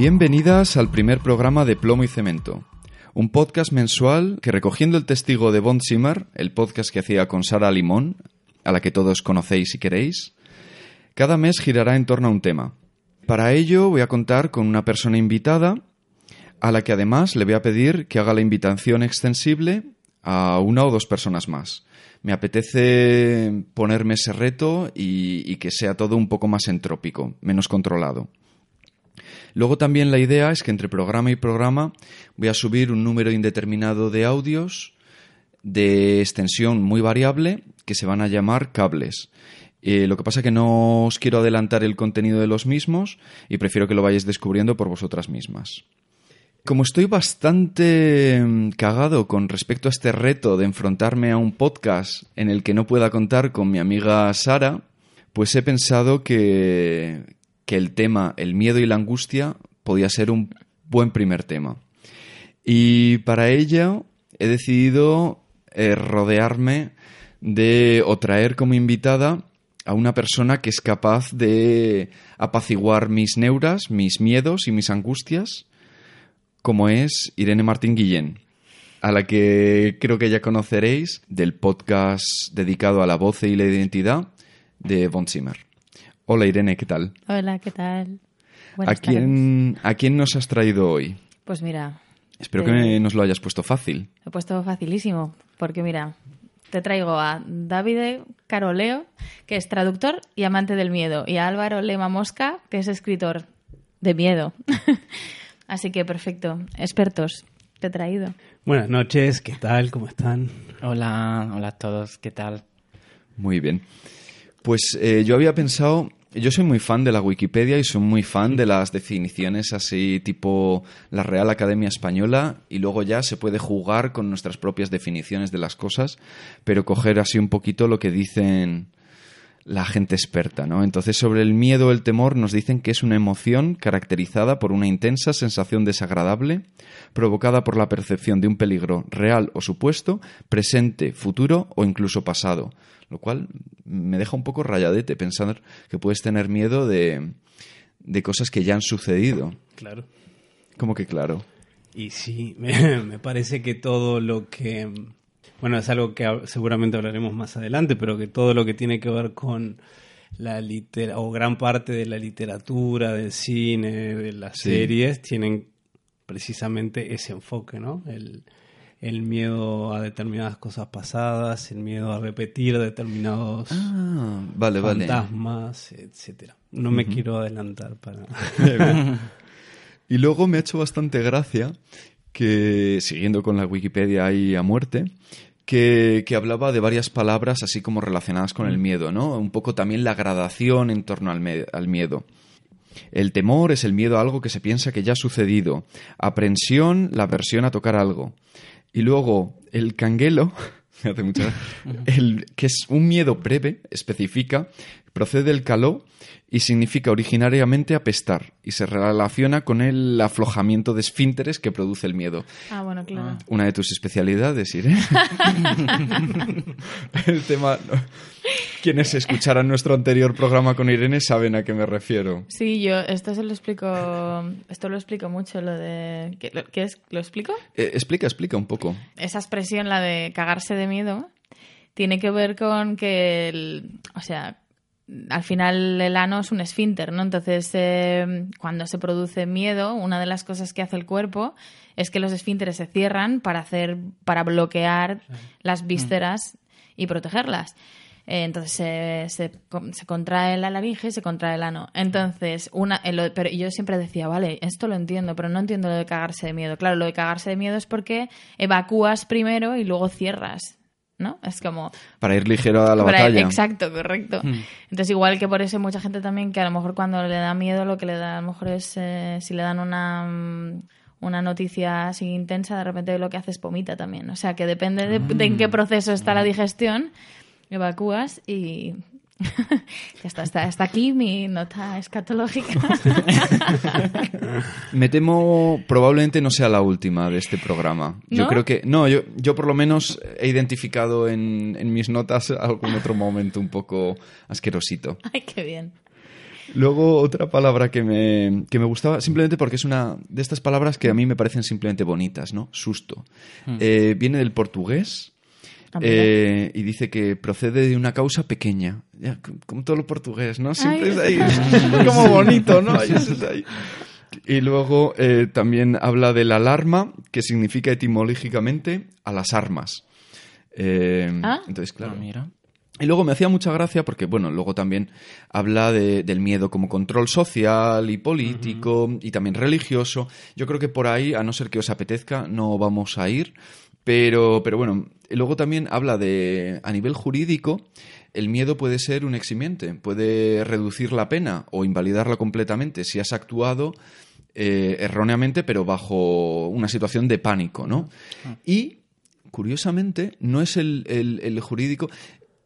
Bienvenidas al primer programa de Plomo y Cemento, un podcast mensual que recogiendo el testigo de Bond Zimmer, el podcast que hacía con Sara Limón, a la que todos conocéis si queréis, cada mes girará en torno a un tema. Para ello voy a contar con una persona invitada, a la que además le voy a pedir que haga la invitación extensible a una o dos personas más. Me apetece ponerme ese reto y, y que sea todo un poco más entrópico, menos controlado. Luego también la idea es que entre programa y programa voy a subir un número indeterminado de audios de extensión muy variable que se van a llamar cables. Eh, lo que pasa es que no os quiero adelantar el contenido de los mismos y prefiero que lo vayáis descubriendo por vosotras mismas. Como estoy bastante mm, cagado con respecto a este reto de enfrentarme a un podcast en el que no pueda contar con mi amiga Sara, pues he pensado que, que el tema, el miedo y la angustia, podía ser un buen primer tema. Y para ello he decidido eh, rodearme de o traer como invitada a una persona que es capaz de apaciguar mis neuras, mis miedos y mis angustias, como es Irene Martín Guillén, a la que creo que ya conoceréis del podcast dedicado a la voz y la identidad de Von Zimmer. Hola Irene, ¿qué tal? Hola, ¿qué tal? ¿A Buenas quién, ¿A quién nos has traído hoy? Pues mira, Espero que nos lo hayas puesto fácil. he puesto facilísimo, porque mira, te traigo a Davide Caroleo, que es traductor y amante del miedo, y a Álvaro Lema Mosca, que es escritor de miedo. Así que perfecto, expertos, te he traído. Buenas noches, ¿qué tal? ¿Cómo están? Hola, hola a todos, ¿qué tal? Muy bien. Pues eh, yo había pensado, yo soy muy fan de la Wikipedia y soy muy fan de las definiciones así tipo la Real Academia Española y luego ya se puede jugar con nuestras propias definiciones de las cosas, pero coger así un poquito lo que dicen la gente experta, ¿no? Entonces, sobre el miedo o el temor nos dicen que es una emoción caracterizada por una intensa sensación desagradable provocada por la percepción de un peligro real o supuesto, presente, futuro o incluso pasado. Lo cual me deja un poco rayadete pensar que puedes tener miedo de, de cosas que ya han sucedido. Claro. Como que claro. Y sí, me, me parece que todo lo que... Bueno, es algo que seguramente hablaremos más adelante, pero que todo lo que tiene que ver con la litera o gran parte de la literatura, del cine, de las Sí. series, tienen precisamente ese enfoque, ¿no? El, el miedo a determinadas cosas pasadas, el miedo a repetir determinados Ah, vale, vale. fantasmas, etcétera. No me quiero adelantar para... Y luego me ha hecho bastante gracia que, siguiendo con la Wikipedia ahí a muerte, que, que hablaba de varias palabras así como relacionadas con el miedo, ¿no? Un poco también la gradación en torno al, al miedo. El temor es el miedo a algo que se piensa que ya ha sucedido. Aprensión, la aversión a tocar algo. Y luego, el canguelo, me hace mucha el, que es un miedo breve, especifica, procede del caló y significa originariamente apestar y se relaciona con el aflojamiento de esfínteres que produce el miedo. Ah, bueno, claro. Una de tus especialidades, Irene. el tema... Quienes escucharan nuestro anterior programa con Irene saben a qué me refiero. Sí, yo esto se lo explico, esto lo explico mucho, lo de... ¿Qué, lo- qué es? ¿Lo explico? Eh, explica, explica un poco. esa expresión, la de cagarse de miedo, tiene que ver con que, el- o sea, al final el ano es un esfínter, ¿no? Entonces, eh, cuando se produce miedo, una de las cosas que hace el cuerpo es que los esfínteres se cierran para hacer, para bloquear las vísceras y protegerlas. Eh, Entonces se, se, se contrae la laringe y se contrae el ano. Entonces, una, eh, lo- pero yo siempre decía, vale, esto lo entiendo, pero no entiendo lo de cagarse de miedo. Claro, lo de cagarse de miedo es porque evacúas primero y luego cierras, ¿no? Es como... Para ir ligero a la batalla. Exacto, correcto. Entonces, igual que por eso hay mucha gente también que a lo mejor cuando le da miedo, lo que le da a lo mejor es, eh, si le dan una... mm, una noticia así intensa, de repente lo que hace es vomita también. O sea, que depende de, de en qué proceso está la digestión, evacúas y ya está, está, está aquí mi nota escatológica. Me temo probablemente no sea la última de este programa. Yo creo que. No, yo, yo por lo menos he identificado en, en mis notas algún otro momento un poco asquerosito. Ay, qué bien. Luego otra palabra que me, que me gustaba, simplemente porque es una de estas palabras que a mí me parecen simplemente bonitas, ¿no? Susto. Eh, viene del portugués. Eh, y dice que procede de una causa pequeña. Ya, como todo lo portugués, ¿no? Siempre Ay. es ahí, es como bonito, ¿no? Ahí es ahí. Y luego eh, también habla de la alarma, que significa etimológicamente a las armas. Eh, Ah. Entonces, claro. Ah, mira. Y luego me hacía mucha gracia porque, bueno, luego también habla de- del miedo como control social y político y también religioso. Yo creo que por ahí, a no ser que os apetezca, no vamos a ir. Pero, pero bueno, luego también habla de, a nivel jurídico, el miedo puede ser un eximiente, puede reducir la pena o invalidarla completamente si has actuado eh, erróneamente, pero bajo una situación de pánico, ¿no? Y curiosamente, no es el, el- el jurídico,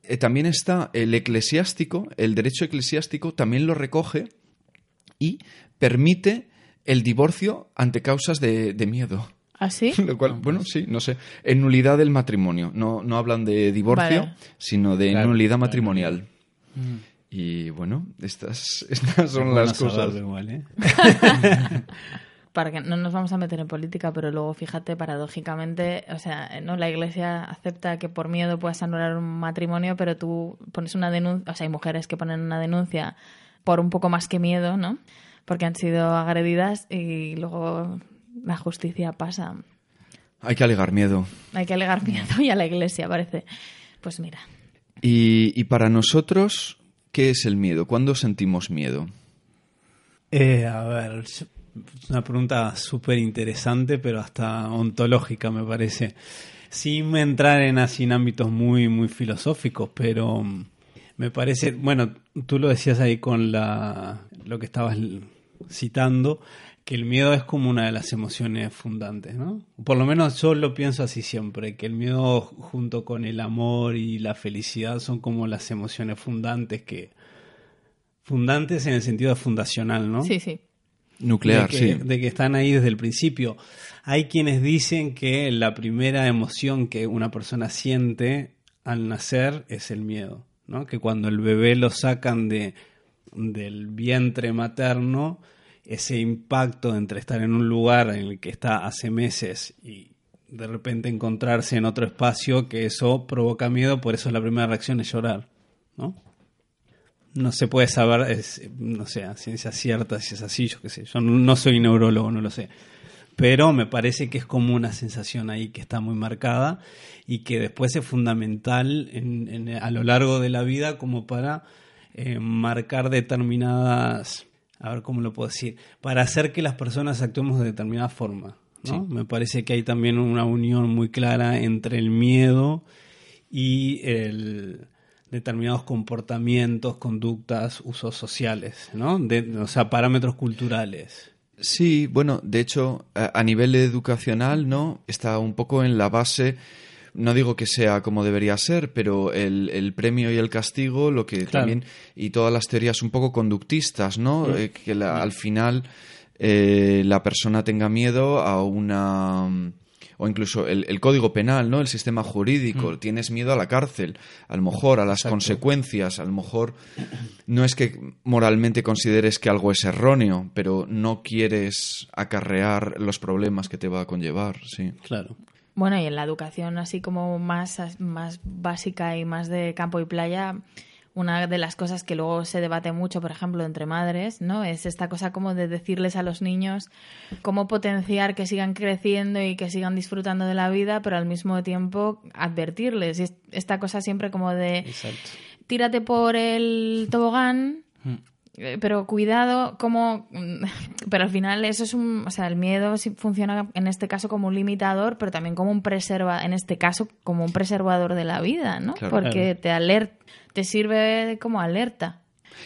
eh, también está el eclesiástico, el derecho eclesiástico también lo recoge y permite el divorcio ante causas de, de miedo. ¿Así? Lo cual, bueno, sí, no sé. En nulidad del matrimonio. No, no hablan de divorcio, Vale. sino de Claro, nulidad claro. matrimonial. Mm. Y bueno, estas, estas son Bueno las cosas. igual, ¿eh? para que no nos vamos a meter en política, pero luego fíjate, paradójicamente, o sea, no la Iglesia acepta que por miedo puedas anular un matrimonio, pero tú pones una denuncia, o sea, hay mujeres que ponen una denuncia por un poco más que miedo, ¿no? Porque han sido agredidas y luego la justicia pasa. Hay que alegar miedo. Hay que alegar miedo y a la Iglesia parece. Pues mira, Y, y para nosotros, ¿qué es el miedo? ¿Cuándo sentimos miedo? Eh, a ver, es una pregunta súper interesante, pero hasta ontológica, me parece. Sin entrar en así en ámbitos muy, muy filosóficos, pero mm, me parece, bueno, tú lo decías ahí con la, lo que estabas citando, que el miedo es como una de las emociones fundantes, ¿no? Por lo menos yo lo pienso así siempre, que el miedo junto con el amor y la felicidad son como las emociones fundantes que... Fundantes en el sentido fundacional, ¿no? sí, sí. Nuclear, de que, sí. de que están ahí desde el principio. Hay quienes dicen que la primera emoción que una persona siente al nacer es el miedo, ¿no? Que cuando el bebé lo sacan de, del vientre materno, ese impacto entre estar en un lugar en el que está hace meses y de repente encontrarse en otro espacio, que eso provoca miedo, por eso la primera reacción es llorar, ¿no? No se puede saber, es, no sé, a ciencia cierta si es así, yo qué sé. Yo no, soy neurólogo, no lo sé. Pero me parece que es como una sensación ahí que está muy marcada y que después es fundamental en- en- a lo largo de la vida como para eh, marcar determinadas, a ver cómo lo puedo decir, para hacer que las personas actuemos de determinada forma. ¿no? Me parece que hay también una unión muy clara entre el miedo y el determinados comportamientos, conductas, usos sociales, ¿no? De- o sea, parámetros culturales. Sí, bueno, de hecho, a, a nivel educacional, ¿no? Está un poco en la base, no digo que sea como debería ser, pero el, el premio y el castigo, lo que Claro. también, y todas las teorías un poco conductistas, ¿no? Mm. Eh, que la- al final eh, la persona tenga miedo a una... mm, O incluso el, el código penal, ¿no? El sistema jurídico. Tienes miedo a la cárcel, a lo mejor a las Exacto. consecuencias, a lo mejor no es que moralmente consideres que algo es erróneo, pero no quieres acarrear los problemas que te va a conllevar, sí. Claro. Bueno, y en la educación así como más, más básica y más de campo y playa, una de las cosas que luego se debate mucho, por ejemplo, entre madres, ¿no? Es esta cosa como de decirles a los niños cómo potenciar que sigan creciendo y que sigan disfrutando de la vida, pero al mismo tiempo advertirles. Y es- esta cosa siempre como de Exacto. tírate por el tobogán, eh, pero cuidado, como. Pero al final, eso es un. O sea, el miedo sí funciona en este caso como un limitador, pero también como un preserva. En este caso, como un preservador de la vida, ¿no? Claro. Porque te alerta. Te sirve como alerta.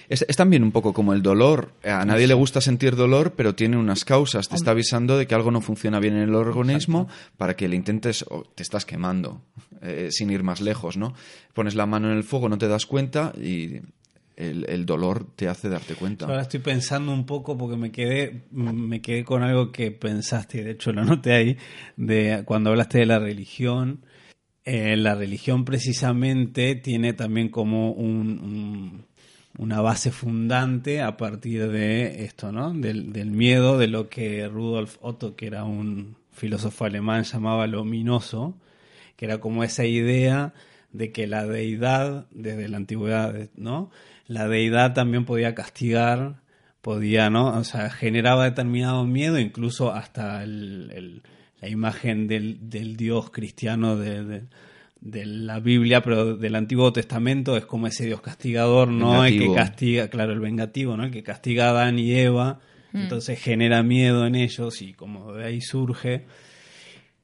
Es, es también un poco como el dolor. A nadie le gusta sentir dolor, pero tiene unas causas. Te está avisando de que algo no funciona bien en el organismo para que le intentes o te estás quemando, eh, sin ir más lejos, ¿no? Pones la mano en el fuego, no te das cuenta y el, el dolor te hace darte cuenta. Ahora estoy pensando un poco porque me quedé, me quedé con algo que pensaste, de hecho lo noté ahí, de cuando hablaste de la religión. Eh, la religión precisamente tiene también como un, un- una base fundante a partir de esto, ¿no? Del, del miedo, de lo que Rudolf Otto, que era un filósofo alemán, llamaba lo ominoso, que era como esa idea de que la deidad, desde la antigüedad, ¿no? La deidad también podía castigar, podía, ¿no? O sea, generaba determinado miedo, incluso hasta el, la imagen del, del dios cristiano de, de, la Biblia, pero del Antiguo Testamento es como ese dios castigador, ¿no? El que castiga, claro, el vengativo, ¿no? El que castiga a Adán y Eva, mm. entonces genera miedo en ellos y como de ahí surge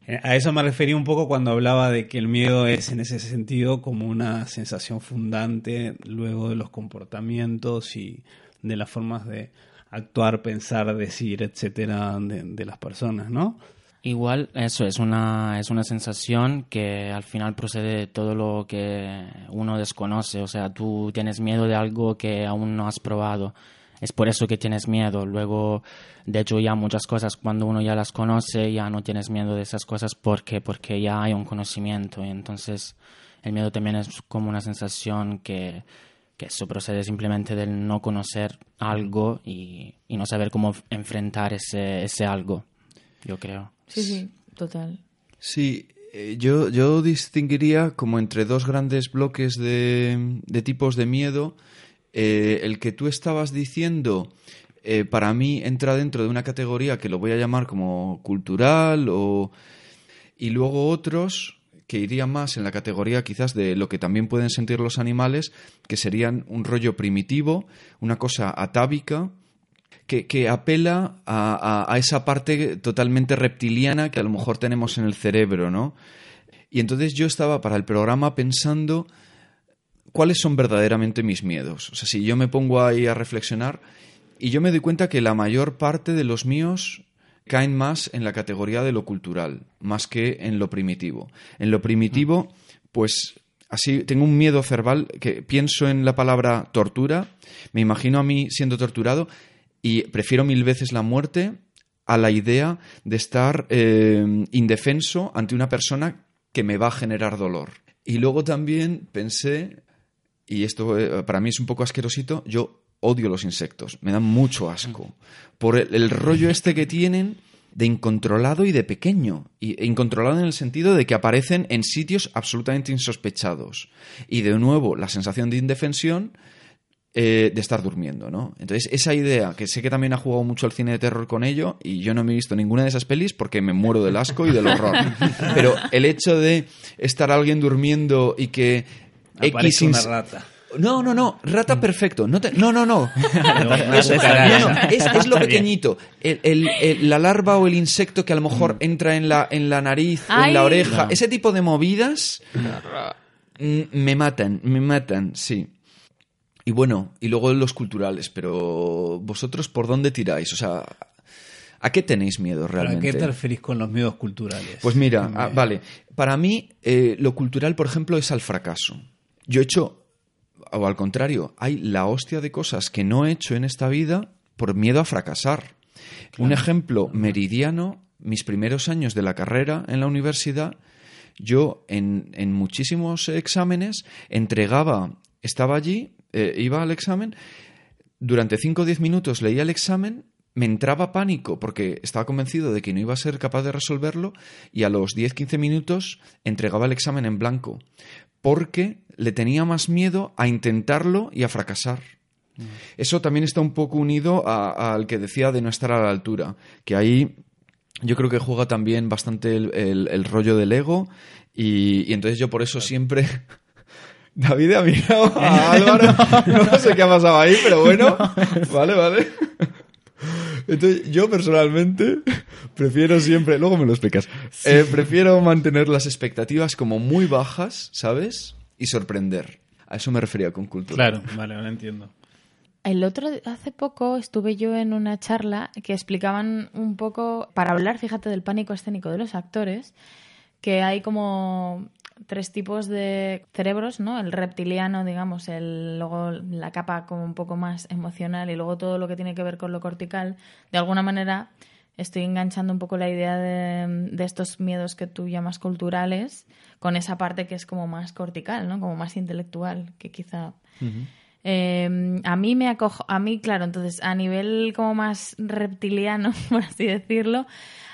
a eso me refería un poco cuando hablaba de que el miedo es en ese sentido como una sensación fundante luego de los comportamientos y de las formas de actuar, pensar, decir, etcétera, de, las personas, ¿no? Igual eso es una, es una sensación que al final procede de todo lo que uno desconoce. O sea, tú tienes miedo de algo que aún no has probado es por eso que tienes miedo. Luego, de hecho, ya muchas cosas, cuando uno ya las conoce, ya no tienes miedo de esas cosas porque, porque ya hay un conocimiento. Y entonces, el miedo también es como una sensación que, que eso procede simplemente del no conocer algo y, y no saber cómo enfrentar ese, ese algo, yo creo. Sí, sí, total. Sí, eh, yo, yo distinguiría como entre dos grandes bloques de, de tipos de miedo eh, el que tú estabas diciendo, eh, para mí entra dentro de una categoría que lo voy a llamar como cultural o... y luego otros que irían más en la categoría quizás de lo que también pueden sentir los animales, que serían un rollo primitivo, una cosa atávica, que, apela a, a, esa parte totalmente reptiliana que a lo mejor tenemos en el cerebro, ¿no? Y entonces yo estaba para el programa pensando cuáles son verdaderamente mis miedos. O sea, si yo me pongo ahí a reflexionar y yo me doy cuenta que la mayor parte de los míos caen más en la categoría de lo cultural, más que en lo primitivo. En lo primitivo, pues así tengo un miedo cerval que pienso en la palabra tortura, me imagino a mí siendo torturado y prefiero mil veces la muerte a la idea de estar eh, indefenso ante una persona que me va a generar dolor. Y luego también pensé y esto eh, para mí es un poco asquerosito, yo odio los insectos, me dan mucho asco. Por el, rollo este que tienen de incontrolado y de pequeño. Y, e incontrolado en el sentido de que aparecen en sitios absolutamente insospechados. Y de nuevo, la sensación de indefensión eh, de estar durmiendo, ¿no? Entonces, esa idea, que sé que también ha jugado mucho el cine de terror con ello, y yo no me he visto ninguna de esas pelis porque me muero del asco y del horror. Pero el hecho de estar alguien durmiendo y que X una rata. No, no, no, rata perfecto. No, no, no, no. es, lo pequeñito. la larva o el insecto que a lo mejor mm. entra en la, en la nariz en la oreja. Ese tipo de movidas mm, me matan, me matan, sí. Y bueno, y luego los culturales, pero vosotros por dónde tiráis? O sea, ¿a qué tenéis miedo realmente? ¿A qué te referís con los miedos culturales? Pues mira, ah, vale, para mí eh, lo cultural, por ejemplo, es al fracaso. Yo he hecho, o al contrario, hay la hostia de cosas que no he hecho en esta vida por miedo a fracasar. Un ejemplo meridiano, mis primeros años de la carrera en la universidad, yo en, muchísimos exámenes entregaba, estaba allí, eh, iba al examen, durante 5 o 10 minutos leía el examen, me entraba pánico porque estaba convencido de que no iba a ser capaz de resolverlo y a los 10-15 minutos entregaba el examen en blanco porque le tenía más miedo a intentarlo y a fracasar. Mm. Eso también está un poco unido al que decía de no estar a la altura, que ahí yo creo que juega también bastante el, rollo del ego y, entonces yo por eso siempre... David ha mirado a Álvaro, no sé qué ha pasado ahí, pero bueno, vale, vale. Entonces, yo personalmente prefiero siempre, luego me lo explicas, eh, prefiero mantener las expectativas como muy bajas, ¿sabes? Y sorprender. A eso me refería con cultura. Claro, vale, ahora entiendo. El otro, hace poco estuve yo en una charla que explicaban un poco, para hablar, fíjate, del pánico escénico de los actores, que hay como tres tipos de cerebros, ¿no? El reptiliano, digamos, el, luego la capa como un poco más emocional y luego todo lo que tiene que ver con lo cortical. De alguna manera estoy enganchando un poco la idea de, estos miedos que tú llamas culturales con esa parte que es como más cortical, ¿no? Como más intelectual, que quizá... Eh, a mí me acojo, a mí, claro, entonces a nivel como más reptiliano, por así decirlo,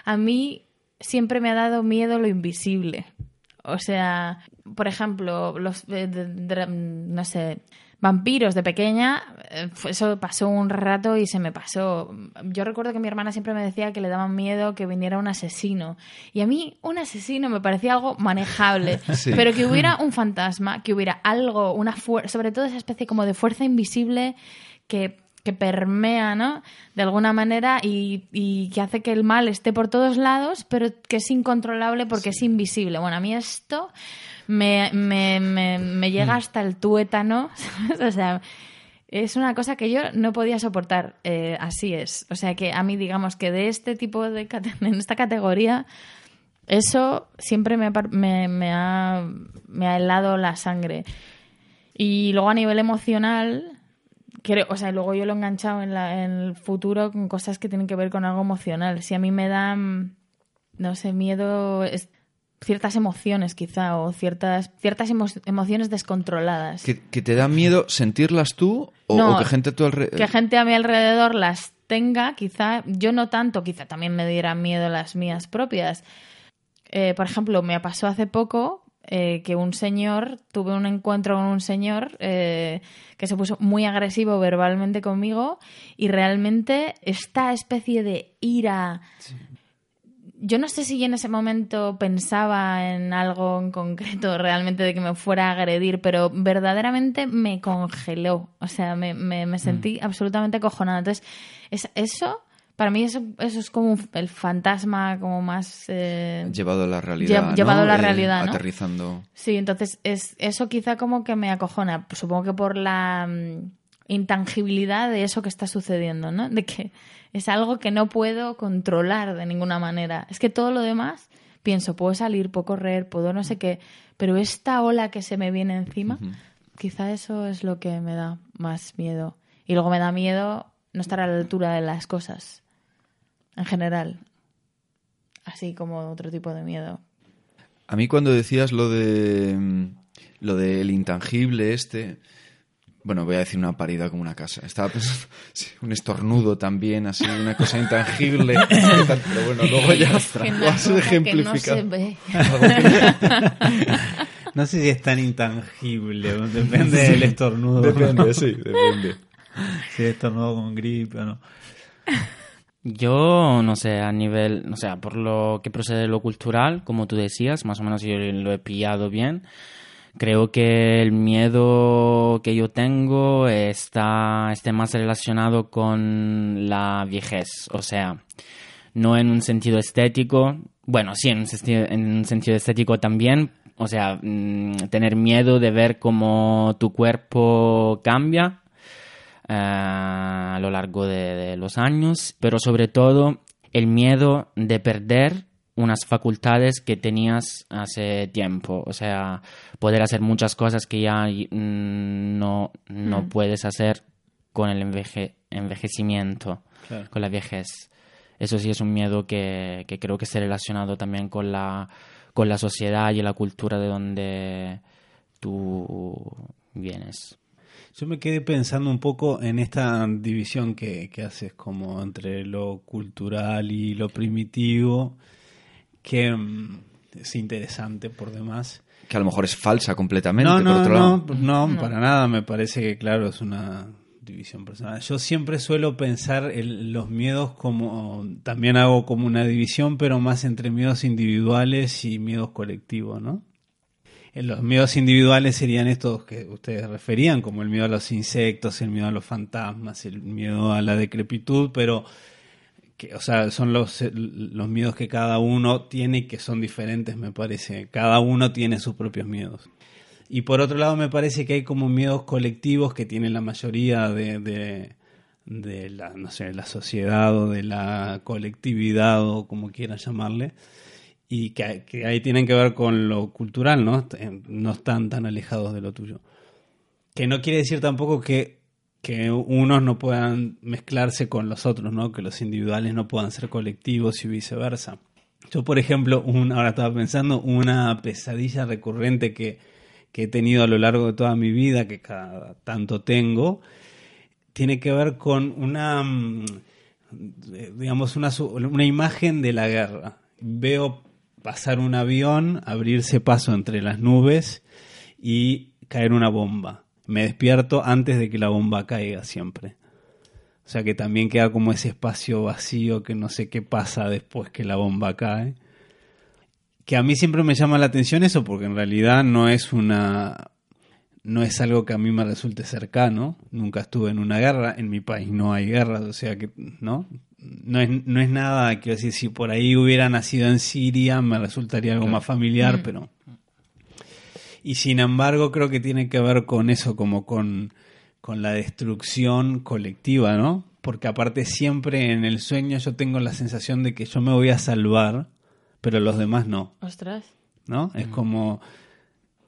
a mí siempre me ha dado miedo lo invisible. O sea, por ejemplo, los, eh, de- de- no sé, vampiros de pequeña, eh, eso pasó un rato y se me pasó. Yo recuerdo que mi hermana siempre me decía que le daban miedo que viniera un asesino. Y a mí un asesino me parecía algo manejable. Sí. Pero que hubiera un fantasma, que hubiera algo, una fuerza, sobre todo esa especie como de fuerza invisible que, que permea, ¿no? De alguna manera y, y que hace que el mal esté por todos lados, pero que es incontrolable porque es invisible. Bueno, a mí esto me, me, me, me llega hasta el tuétano. O sea, es una cosa que yo no podía soportar. eh, así es. O sea, que a mí, digamos que de este tipo de... en esta categoría... Eso siempre me ha, me ha helado la sangre. Y luego a nivel emocional, creo, o sea, luego yo lo he enganchado en, la, en el futuro con cosas que tienen que ver con algo emocional. Si a mí me dan, no sé, miedo, es- ciertas emociones quizá, o ciertas, ciertas emo- emociones descontroladas. ¿Que, que te da miedo sentirlas tú o, No, o que gente a tu alrededor... que gente a mi alrededor las tenga, quizá, yo no tanto, quizá también me dieran miedo las mías propias. Eh, por ejemplo, me pasó hace poco eh, que un señor, tuve un encuentro con un señor eh, que se puso muy agresivo verbalmente conmigo y realmente esta especie de ira... Yo no sé si en ese momento pensaba en algo en concreto realmente de que me fuera a agredir, pero verdaderamente me congeló. O sea, me, me- me sentí absolutamente acojonada. Entonces, es, eso, para mí eso, eso es como el fantasma como más... eh, Llevado a la realidad, Lle- ¿no? llevado a la Eh, realidad, ¿no? Aterrizando. Sí, entonces es eso quizá como que me acojona. Supongo que por la mm, intangibilidad de eso que está sucediendo, ¿no? De que es algo que no puedo controlar de ninguna manera. Es que todo lo demás, pienso, puedo salir, puedo correr, puedo no sé qué, pero esta ola que se me viene encima, quizá eso es lo que me da más miedo. Y luego me da miedo no estar a la altura de las cosas, en general. Así como otro tipo de miedo. A mí cuando decías lo de mm, lo del intangible este, bueno, voy a decir una parida como una casa. Estaba pensando sí, un estornudo también, así una cosa intangible, pero bueno, luego ya has cosa que no ejemplificado. se ve. No sé si es tan intangible, depende del estornudo. Depende, sí, depende. Si es estornudo con gripe o no. Yo, no sé, a nivel, o sea, por lo que procede de lo cultural, como tú decías, más o menos yo lo he pillado bien. Creo que el miedo que yo tengo está, esté más relacionado con la viejez, o sea, no en un sentido estético, bueno, sí, en un, senti- en un sentido estético también, o sea, mm, tener miedo de ver cómo tu cuerpo cambia eh, a lo largo de, de los años, pero sobre todo el miedo de perder unas facultades que tenías hace tiempo, o sea, poder hacer muchas cosas que ya mm, no, no Mm. puedes hacer con el enveje- envejecimiento, Claro. con la viejez. Eso sí es un miedo que, que creo que está relacionado también con la, con la sociedad y la cultura de donde tú vienes. Yo me quedé pensando un poco en esta división que, que haces como entre lo cultural y lo primitivo, que mm, es interesante por demás. Que a lo mejor es falsa completamente, No, por no, otro no, lado. no, No. para nada. Me parece que, claro, es una división personal. Yo siempre suelo pensar el- los miedos como, también hago como una división, pero más entre miedos individuales y miedos colectivos, ¿no? Los miedos individuales serían estos que ustedes referían, como el miedo a los insectos, el miedo a los fantasmas, el miedo a la decrepitud, pero que, o sea, son los, eh, los miedos que cada uno tiene y que son diferentes, me parece. Cada uno tiene sus propios miedos. Y por otro lado, me parece que hay como miedos colectivos que tienen la mayoría de, de, de la, no sé, la sociedad o de la colectividad o como quieran llamarle, y que, ahí tienen que ver con lo cultural, ¿no? Eh, No están tan alejados de lo tuyo. Que no quiere decir tampoco que, que unos no puedan mezclarse con los otros, ¿no? Que los individuales no puedan ser colectivos y viceversa. Yo, por ejemplo, un, ahora estaba pensando, una pesadilla recurrente que, que he tenido a lo largo de toda mi vida, que cada tanto tengo, tiene que ver con una, mm, digamos, una, una imagen de la guerra. Veo pasar un avión, abrirse paso entre las nubes y caer una bomba. Me despierto antes de que la bomba caiga siempre. O sea que también queda como ese espacio vacío que no sé qué pasa después que la bomba cae. Que a mí siempre me llama la atención eso porque en realidad no es una no es algo que a mí me resulte cercano. Nunca estuve en una guerra, en mi país no hay guerras, o sea que no no es, no es nada, quiero decir, si por ahí hubiera nacido en Siria me resultaría algo más familiar, mm. pero... Y sin embargo creo que tiene que ver con eso, como con, con la destrucción colectiva, ¿no? Porque aparte siempre en el sueño yo tengo la sensación de que yo me voy a salvar, pero los demás no. Ostras. ¿No? Es mm. como...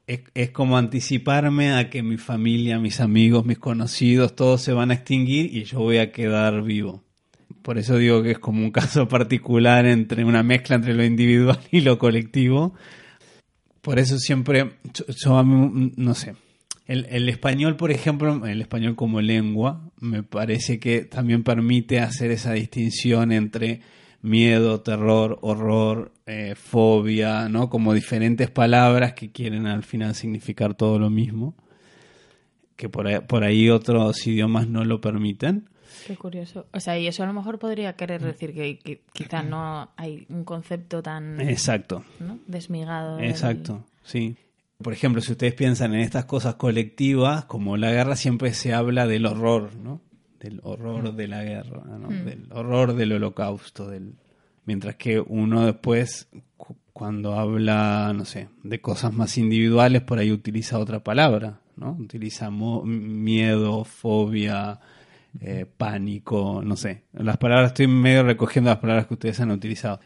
Es, es, como anticiparme a que mi familia, mis amigos, mis conocidos, todos se van a extinguir y yo voy a quedar vivo. Por eso digo que es como un caso particular entre una mezcla entre lo individual y lo colectivo. Por eso siempre, yo, no sé, el, español, por ejemplo, el español como lengua, me parece que también permite hacer esa distinción entre miedo, terror, horror, eh, fobia, ¿no? Como diferentes palabras que quieren al final significar todo lo mismo, que por por ahí otros idiomas no lo permiten. Qué curioso. O sea, y eso a lo mejor podría querer decir que, quizá no hay un concepto tan... Exacto. Desmigado. Exacto, sí. Por ejemplo, si ustedes piensan en estas cosas colectivas, como la guerra siempre se habla del horror, ¿no? Del horror de la guerra, ¿no? Mm. Del horror del holocausto, del... Mientras que uno después, cuando habla, no sé, de cosas más individuales, por ahí utiliza otra palabra, ¿no? Utiliza miedo, fobia, eh, pánico, no sé. Las palabras, estoy medio recogiendo las palabras que ustedes han utilizado.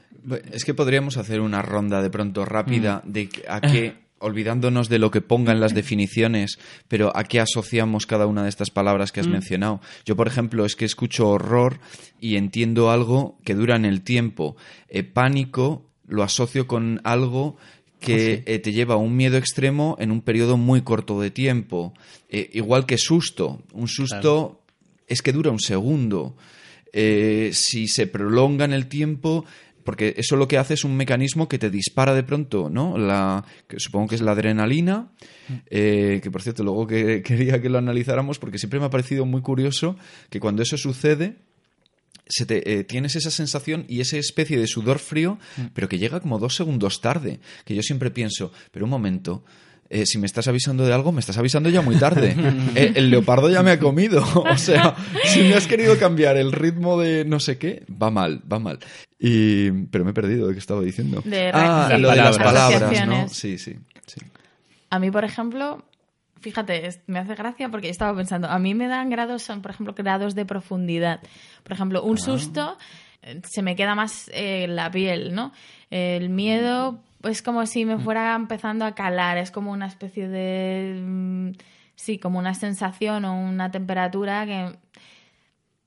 Es que podríamos hacer una ronda de pronto rápida mm. de a qué, olvidándonos de lo que pongan las definiciones, pero a qué asociamos cada una de estas palabras que has mm. mencionado. Yo, por ejemplo, es que escucho horror y entiendo algo que dura en el tiempo. Eh, pánico lo asocio con algo que oh, eh, te lleva a un miedo extremo en un periodo muy corto de tiempo. igual que susto. Un susto es que dura un segundo. Eh, si se prolonga en el tiempo, porque eso lo que hace es un mecanismo que te dispara de pronto, ¿no? La, que supongo que es la adrenalina, eh, que por cierto luego que, quería que lo analizáramos porque siempre me ha parecido muy curioso que cuando eso sucede, se te, eh, tienes esa sensación y esa especie de sudor frío, pero que llega como dos segundos tarde, que yo siempre pienso, pero un momento, eh, si me estás avisando de algo, me estás avisando ya muy tarde. Eh, el, leopardo ya me ha comido. o sea, si me has querido cambiar el ritmo de no sé qué, va mal, va mal. Y, pero me he perdido de qué estaba diciendo. ah, lo de las palabras, ¿no? Sí, sí, sí. A mí, por ejemplo, fíjate, me hace gracia porque estaba pensando, a mí me dan grados, por ejemplo, grados de profundidad. Por ejemplo, un ah. susto eh, se me queda más en la piel, ¿no? El miedo es como si me mm. fuera empezando a calar, es como una especie de... Mm, sí, como una sensación o una temperatura que...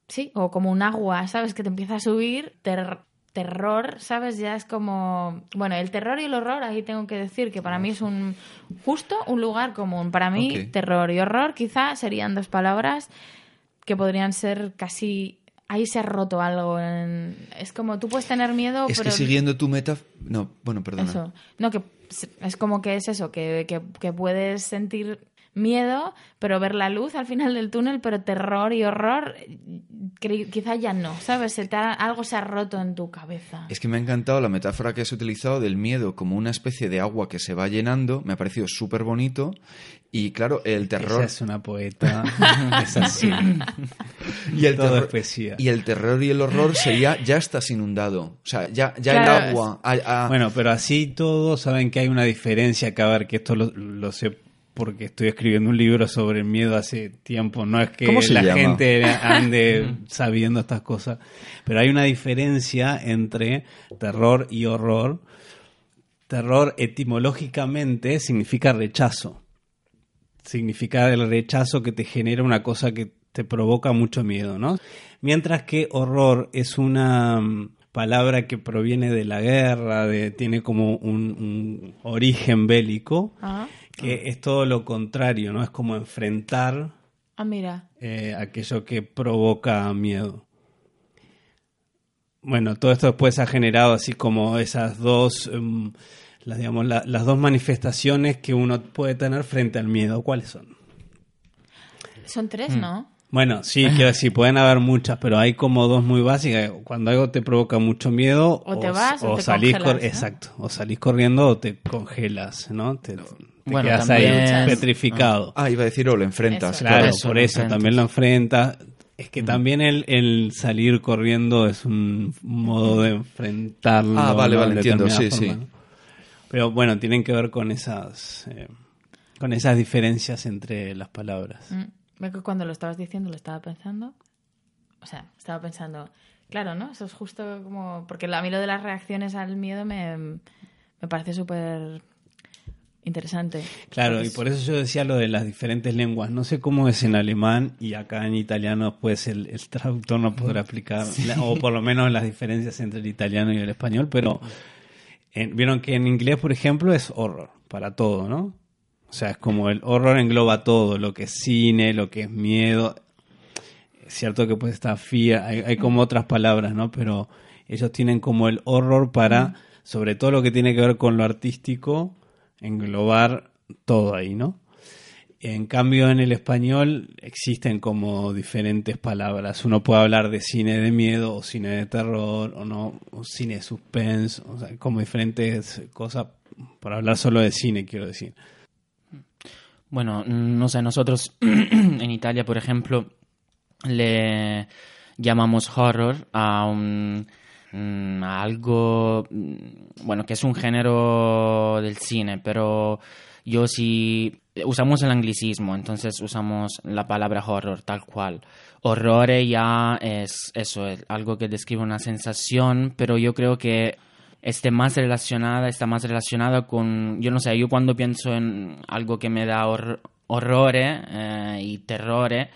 Sí, o como un agua, ¿sabes? Que te empieza a subir, terror, ¿sabes? Ya es como... Bueno, el terror y el horror, ahí tengo que decir que para mí es un justo un lugar común. Para mí, terror y horror quizá serían dos palabras que podrían ser casi ahí se ha roto algo. Es como tú puedes tener miedo. Es que siguiendo tu meta. No, bueno, perdona. Eso. No, que es como que es eso, que, que, puedes sentir miedo, pero ver la luz al final del túnel, pero terror y horror, quizá ya no, ¿sabes? Se algo se ha roto en tu cabeza. Es que me ha encantado la metáfora que has utilizado del miedo como una especie de agua que se va llenando, me ha parecido súper bonito y claro, el terror... Esa es una poeta, es así. y el Todo terror, Y el terror y el horror sería, ya estás inundado, o sea, ya, ya el agua... Bueno, pero así todos saben que hay una diferencia, que a ver, que esto lo, lo sé porque estoy escribiendo un libro sobre el miedo hace tiempo. No es que la gente ande sabiendo estas cosas, pero hay una diferencia entre terror y horror. Terror etimológicamente significa rechazo. Significa el rechazo que te genera una cosa que te provoca mucho miedo, ¿no? Mientras que horror es una mm, palabra que proviene de la guerra, de, tiene como un, origen bélico. que es todo lo contrario, ¿no? Es como enfrentar Ah, mira. eh, aquello que provoca miedo. Bueno, todo esto después ha generado así como esas dos, em, las, digamos, la- las dos manifestaciones que uno puede tener frente al miedo. ¿Cuáles son? Son tres, ¿no? Bueno, sí, quiero decir, pueden haber muchas, pero hay como dos muy básicas. Cuando algo te provoca mucho miedo, O te vas o te salís congelas, ¿no? Exacto, o salís corriendo o te congelas, ¿no? Te, te Bueno, quedas ahí también- petrificado. Ah, iba a decir, o lo enfrentas. Eso. Claro, Por eso por lo eso enfrentas. también lo enfrentas. Es que también el, el salir corriendo es un modo de enfrentarlo. Ah, vale, ¿no? vale, entiendo, sí, forma, sí. ¿no? Pero bueno, tienen que ver con esas, eh, con esas diferencias entre las palabras. Mm. Ve que cuando lo estabas diciendo lo estaba pensando. O sea, estaba pensando, claro, ¿no? Eso es justo como... Porque a mí lo de las reacciones al miedo me, me parece súper interesante. Claro, Porque y por eso yo decía lo de las diferentes lenguas. No sé cómo es en alemán y acá en italiano, pues el, el traductor no podrá aplicar, la- o por lo menos las diferencias entre el italiano y el español, pero en- vieron que en inglés, por ejemplo, es horror para todo, ¿no? O sea, es como el horror engloba todo, lo que es cine, lo que es miedo. Es cierto que pues está fear, hay, hay como otras palabras, ¿no? Pero ellos tienen como el horror para, sobre todo lo que tiene que ver con lo artístico, englobar todo ahí, ¿no? En cambio, en el español existen como diferentes palabras. Uno puede hablar de cine de miedo o cine de terror o no, o cine de suspense, o sea, como diferentes cosas para hablar solo de cine, quiero decir. Bueno, no sé, nosotros en Italia, por ejemplo, le llamamos horror a mm, a algo mm, bueno que es un género del cine, pero yo sí usamos el anglicismo, entonces usamos la palabra horror tal cual. Horror ya es eso, es algo que describe una sensación, pero yo creo que esté más relacionada, está más relacionada con, yo no sé, yo cuando pienso en algo que me da hor horrore eh, y terrore,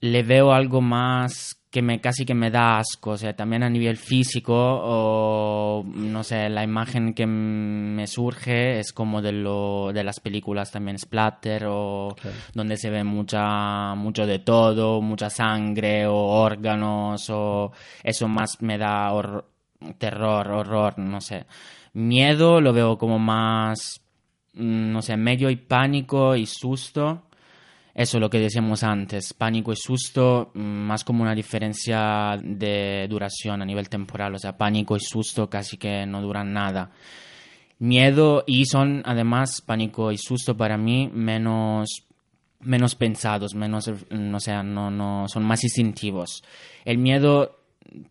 le veo algo más que me casi que me da asco, o sea, también a nivel físico o no sé, la imagen que me surge es como de lo de las películas también splatter o donde se ve mucha mucho de todo, mucha sangre o órganos o eso más me da hor- terror, horror, no sé. Miedo lo veo como más mm, no sé, medio y pánico y susto. Eso lo que decíamos antes, pánico y susto, mm, más como una diferencia de duración a nivel temporal, o sea, pánico y susto casi que no duran nada. Miedo y son además pánico y susto para mí menos menos pensados, menos no sé, no no son más instintivos. El miedo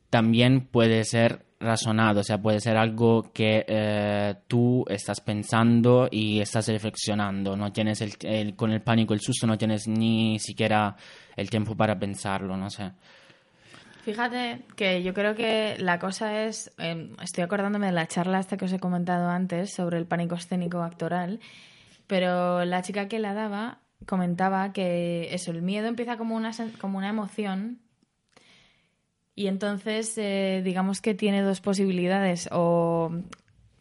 también puede ser razonado, o sea, puede ser algo que eh, tú estás pensando y estás reflexionando, no tienes el, con el pánico, el susto, no tienes ni siquiera el tiempo para pensarlo, no sé. Fíjate que yo creo que la cosa es, eh, estoy acordándome de la charla esta que os he comentado antes sobre el pánico escénico actoral, pero la chica que la daba comentaba que eso, el miedo empieza como una, como una emoción y entonces eh, digamos que tiene dos posibilidades, o,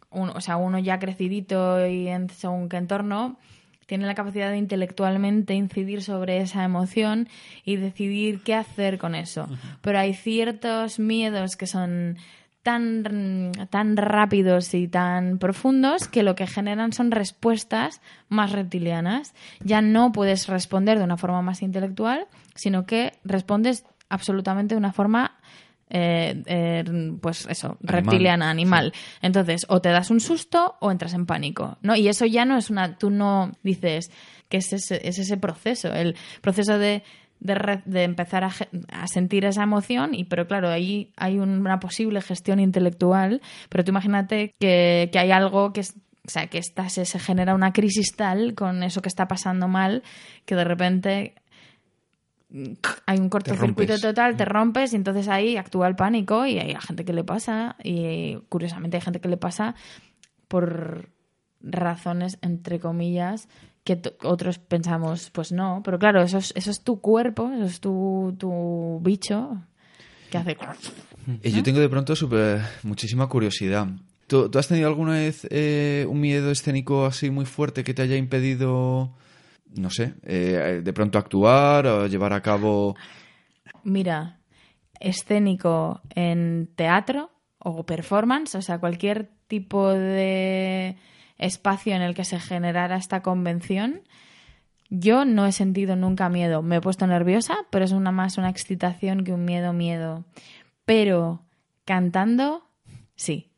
uno, o sea, uno ya crecidito y en según qué entorno tiene la capacidad de intelectualmente incidir sobre esa emoción y decidir qué hacer con eso. Pero hay ciertos miedos que son tan, tan rápidos y tan profundos que lo que generan son respuestas más reptilianas. Ya no puedes responder de una forma más intelectual, sino que respondes absolutamente de una forma eh, eh, pues eso, Animal, reptiliana, animal. Entonces, o te das un susto o entras en pánico, ¿no? Y eso ya no es una, tú no dices que es ese, es ese proceso, el proceso de, de, re- de empezar a sentir esa emoción, y pero claro, ahí hay una posible gestión intelectual, pero tú imagínate que, que hay algo que es o sea, que esta, se, se genera una crisis tal con eso que está pasando mal, que de repente hay un cortocircuito total, te rompes y entonces ahí actúa el pánico y hay gente que le pasa y curiosamente hay gente que le pasa por razones entre comillas que otros pensamos pues no, pero claro, eso es, eso es tu cuerpo, eso es tu, tu bicho que hace Y yo tengo de pronto súper- muchísima curiosidad. ¿Tú, tú has tenido alguna vez eh, un miedo escénico así muy fuerte que te haya impedido, no sé, eh, de pronto actuar o llevar a cabo... Mira, escénico en teatro o performance, o sea, cualquier tipo de espacio en el que se generara esta convención, yo no he sentido nunca miedo. Me he puesto nerviosa, pero es una más una excitación que un miedo, miedo. Pero cantando, sí.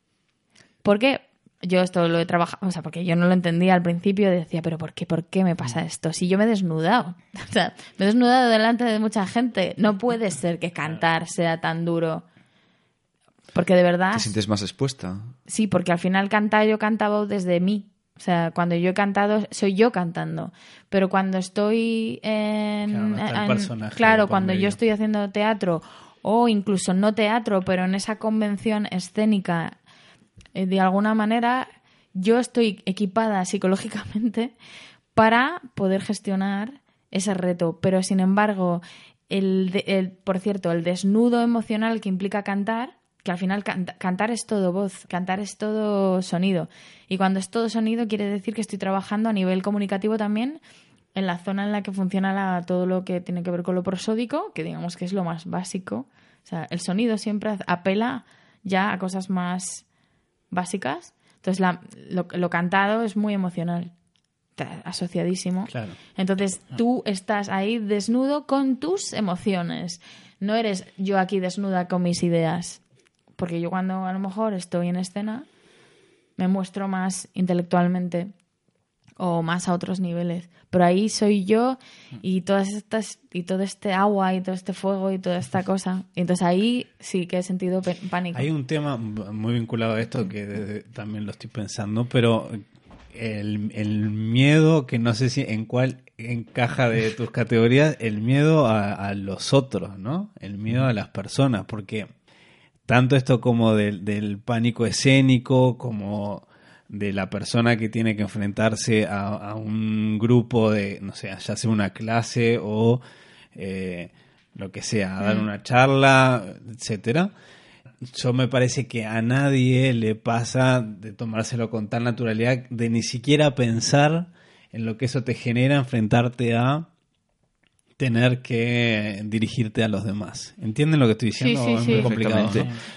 Porque yo esto lo he trabajado, o sea, porque yo no lo entendía al principio, decía, pero ¿por qué, por qué me pasa esto? Si yo me he desnudado, o sea, me he desnudado delante de mucha gente, no puede ser que cantar sea tan duro. Porque de verdad... ¿Te sientes más expuesta? Sí, porque al final cantar yo cantaba desde mí. O sea, cuando yo he cantado, soy yo cantando. Pero cuando estoy en. Claro, no está el en- personaje claro, cuando medio. yo estoy haciendo teatro, o incluso no teatro, pero en esa convención escénica, de alguna manera, yo estoy equipada psicológicamente para poder gestionar ese reto. Pero sin embargo, el, el- por cierto, el desnudo emocional que implica cantar, que al final canta- cantar es todo voz, cantar es todo sonido. Y cuando es todo sonido quiere decir que estoy trabajando a nivel comunicativo también en la zona en la que funciona la- todo lo que tiene que ver con lo prosódico, que digamos que es lo más básico. O sea, el sonido siempre apela ya a cosas más básicas. Entonces, la- lo, lo cantado es muy emocional, asociadísimo. Claro. Entonces, tú estás ahí desnudo con tus emociones. No eres yo aquí desnuda con mis ideas. Porque yo cuando a lo mejor estoy en escena me muestro más intelectualmente o más a otros niveles. Pero ahí soy yo y todas estas y todo este agua y todo este fuego y toda esta cosa. Y entonces ahí sí que he sentido pánico. Hay un tema muy vinculado a esto que desde- también lo estoy pensando, pero el, el miedo, que no sé si en cuál encaja de tus categorías, el miedo a, a los otros, ¿no? El miedo a las personas, porque tanto esto como del, del pánico escénico, como de la persona que tiene que enfrentarse a, a un grupo de, no sé, ya sea una clase o eh, lo que sea, a dar una charla, etcétera. Yo me parece que a nadie le pasa de tomárselo con tal naturalidad, de ni siquiera pensar en lo que eso te genera, enfrentarte a tener que dirigirte a los demás. ¿Entienden lo que estoy diciendo? Sí, sí, ¿O es sí. muy complicado.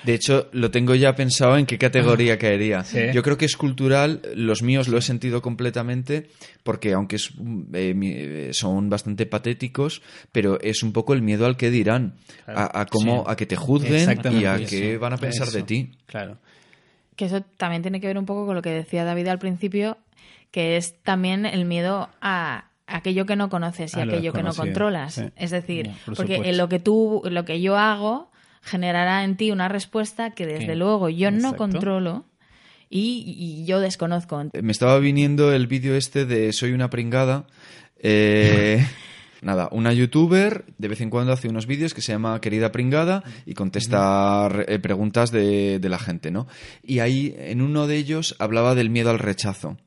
De hecho, lo tengo ya pensado en qué categoría caería. Sí. Yo creo que es cultural, los míos lo he sentido completamente, porque aunque es, eh, eh, son bastante patéticos, pero es un poco el miedo al que dirán, Claro. a, a cómo, Sí. a que te juzguen y a qué van a pensar Eso. de ti. Claro. Que eso también tiene que ver un poco con lo que decía David al principio, que es también el miedo a aquello que no conoces y A lo aquello que no controlas. sí. Es decir, por porque supuesto. lo que tú, lo que yo hago generará en ti una respuesta que desde luego yo no controlo y, y yo desconozco. Eh, Me estaba viniendo el vídeo este de Soy una pringada. Eh, nada, una youtuber de vez en cuando hace unos vídeos que se llama Querida Pringada y contesta eh, preguntas de, de la gente, ¿no? Y ahí, en uno de ellos, hablaba del miedo al rechazo.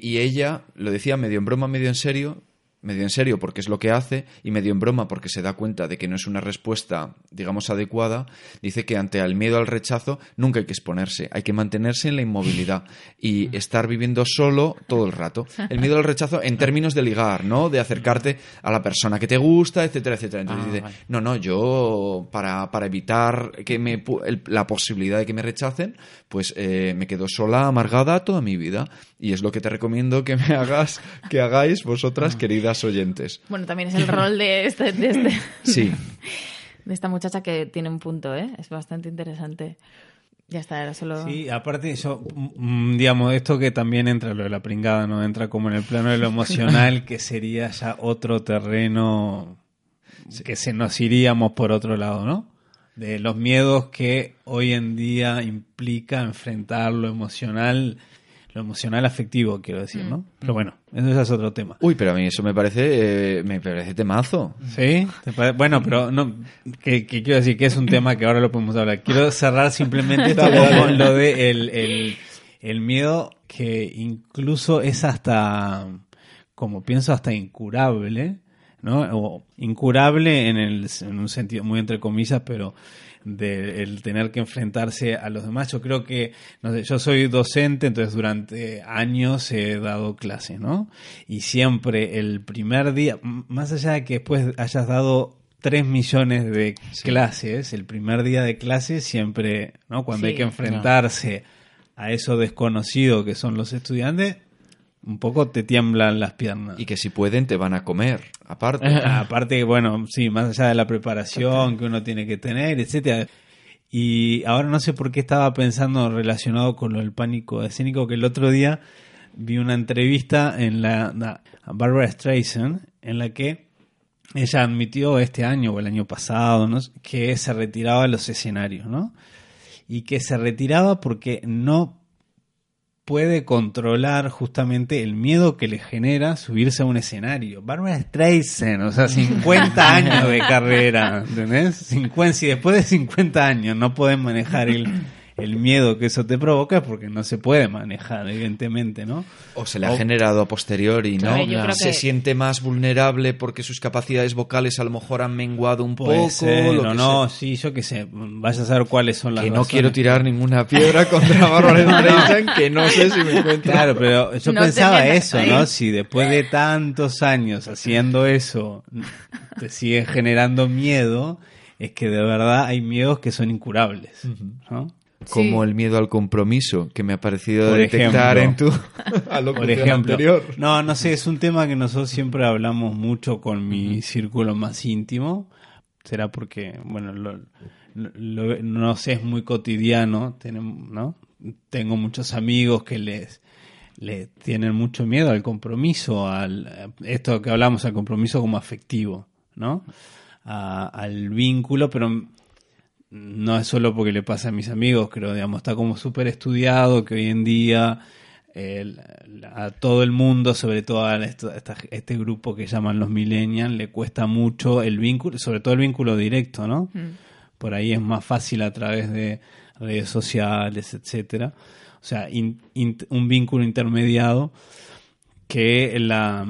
Y ella lo decía medio en broma, medio en serio, medio en serio porque es lo que hace y medio en broma porque se da cuenta de que no es una respuesta, digamos, adecuada, dice que ante el miedo al rechazo nunca hay que exponerse, hay que mantenerse en la inmovilidad y estar viviendo solo todo el rato. El miedo al rechazo en términos de ligar, ¿no? De acercarte a la persona que te gusta, etcétera, etcétera. Entonces Ah, dice, vale. no, no, yo para, para evitar que me, el- la posibilidad de que me rechacen, pues eh, me quedo sola, amargada toda mi vida. Y es lo que te recomiendo que me hagas, que hagáis vosotras, queridas oyentes. Bueno, también es el rol de, este, de, este- Sí. de esta muchacha que tiene un punto, ¿eh? Es bastante interesante. Ya está, era solo... Sí, aparte yo, mm, digamos, esto que también entra, lo de la pringada, ¿no? Entra como en el plano de lo emocional, que sería ya otro terreno que se nos iríamos por otro lado, ¿no? De los miedos que hoy en día implica enfrentar lo emocional, lo emocional afectivo, quiero decir, ¿no? Pero bueno, eso ya es otro tema. Uy, pero a mí eso me parece, eh, me parece temazo. ¿Sí? ¿Te pare- Bueno, pero no, que, que quiero decir que es un tema que ahora lo podemos hablar. Quiero cerrar simplemente esto con lo de el, el, el miedo que incluso es hasta, como pienso, hasta incurable, ¿no? O incurable en, el, en un sentido muy entre comillas, pero de el tener que enfrentarse a los demás. Yo creo que, no sé, yo soy docente, entonces durante años he dado clases, ¿no? Y siempre el primer día, más allá de que después hayas dado tres millones de clases, el primer día de clase siempre, ¿no? Cuando Sí. hay que enfrentarse a eso desconocido que son los estudiantes, un poco te tiemblan las piernas. Y que si pueden te van a comer, aparte. Aparte, bueno, sí, más allá de la preparación que uno tiene que tener, etcétera. Y ahora no sé por qué estaba pensando relacionado con lo del pánico escénico, que el otro día vi una entrevista en la, Barbara Streisand en la que ella admitió este año o el año pasado ¿no? que se retiraba de los escenarios, ¿no? Y que se retiraba porque no puede controlar justamente el miedo que le genera subirse a un escenario. Barbara Streisand, o sea, 50 años de carrera, ¿entendés? 50, si después de 50 años no podés manejar el, el miedo que eso te provoca, es porque no se puede manejar, evidentemente, ¿no? O se le ha generado a posteriori, ¿no? Claro, Se que- siente más vulnerable porque sus capacidades vocales a lo mejor han menguado un Puede poco. ser, lo o que no, sea. sí, yo qué sé, vaya a saber cuáles son las Que no razones. quiero tirar ninguna piedra contra Barbara Streisand, que no sé si me encuentro. Claro, pero yo No pensaba eso, ahí. ¿no? Si después de tantos años haciendo eso te sigue generando miedo, es que de verdad hay miedos que son incurables, ¿no? Como Sí. el miedo al compromiso, que me ha parecido Por detectar ejemplo. en tu Por ejemplo, anterior. no, no sé, es un tema que nosotros siempre hablamos mucho con mi círculo más íntimo. Será porque, bueno, lo, lo- no sé, es muy cotidiano, tenemos, ¿no? Tengo muchos amigos que les, le tienen mucho miedo al compromiso, al esto que hablamos, al compromiso como afectivo, ¿no? A- al vínculo, pero no es solo porque le pasa a mis amigos, creo, digamos, está como súper estudiado que hoy en día el- a todo el mundo, sobre todo a esta- este grupo que llaman los millennials, le cuesta mucho el vínculo, sobre todo el vínculo directo, ¿no? Por ahí es más fácil a través de redes sociales, etcétera. O sea, in- in- un vínculo intermediado que la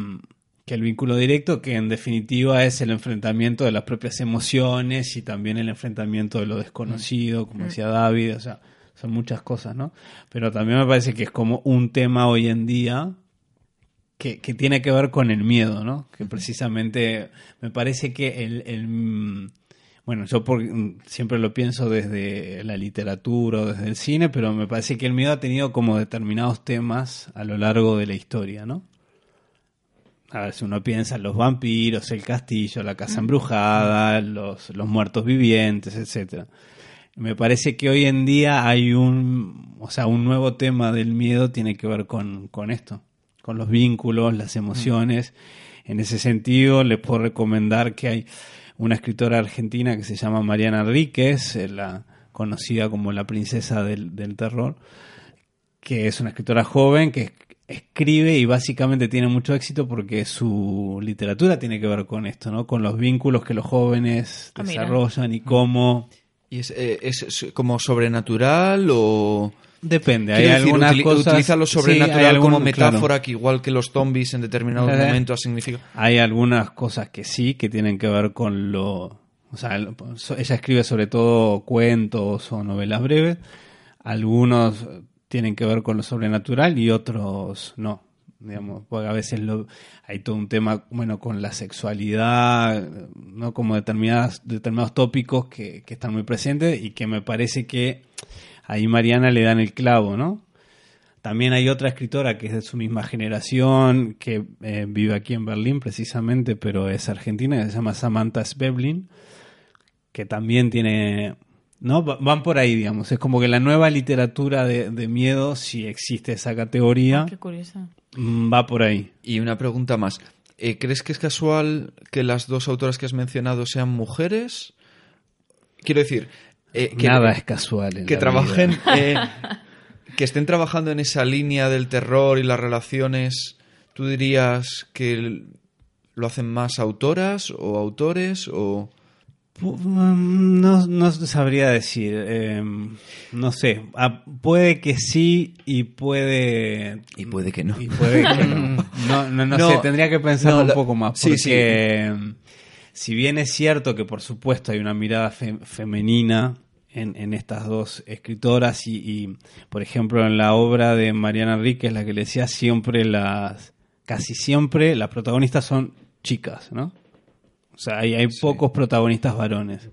que el vínculo directo, que en definitiva es el enfrentamiento de las propias emociones y también el enfrentamiento de lo desconocido, como decía David, o sea, son muchas cosas, ¿no? Pero también me parece que es como un tema hoy en día que, que tiene que ver con el miedo, ¿no? Que precisamente me parece que el, el, mm, bueno, yo por- mm, siempre lo pienso desde la literatura o desde el cine, pero me parece que el miedo ha tenido como determinados temas a lo largo de la historia, ¿no? A ver, si uno piensa en los vampiros, el castillo, la casa embrujada, los, los muertos vivientes, etcétera. Me parece que hoy en día hay un, o sea, un nuevo tema del miedo tiene que ver con, con esto, con los vínculos, las emociones. En ese sentido, les puedo recomendar que hay una escritora argentina que se llama Mariana Enríquez, eh, la conocida como la princesa del, del terror, que es una escritora joven que escribe y básicamente tiene mucho éxito porque su literatura tiene que ver con esto, ¿no? Con los vínculos que los jóvenes Ah, mira. desarrollan y cómo ¿Y es, eh, es- como sobrenatural o...? depende. Hay decir, algunas cosas utiliza lo sí, sobrenatural como metáfora claro. que igual que los zombies en determinado Eh, momento ha significado... Hay algunas cosas que sí, que tienen que ver con lo... O sea, ella escribe sobre todo cuentos o novelas breves. Algunos tienen que ver con lo sobrenatural y otros no. Digamos, porque a veces lo, hay todo un tema, bueno, con la sexualidad, ¿no? Como determinadas, determinados tópicos que, que están muy presentes y que me parece que ahí Mariana le dan el clavo, ¿no? También hay otra escritora que es de su misma generación, que eh, vive aquí en Berlín precisamente, pero es argentina, que se llama Samantha Sveblin, que también tiene... ¿no? Va- Van por ahí, digamos. Es como que la nueva literatura de, de miedo, si existe esa categoría, Qué curioso. mm, va por ahí. Y una pregunta más. Eh, ¿Crees que es casual que las dos autoras que has mencionado sean mujeres? Quiero decir, eh, que, Nada es casual. en que la trabajen, vida. eh, que estén trabajando en esa línea del terror y las relaciones. ¿Tú dirías que lo hacen más autoras o autores o No, no sabría decir. Eh, no sé. Ah, puede que sí y puede. Y puede que no. Y puede que no. No, no, no, sé. Tendría que pensar un poco más. Porque sí, si bien es cierto que, por supuesto, hay una mirada femenina en, en, estas dos escritoras y, y, por ejemplo, en la obra de Mariana Enríquez, la que le decía siempre las. Casi siempre las protagonistas son chicas, ¿no? O sea, hay, hay pocos protagonistas varones.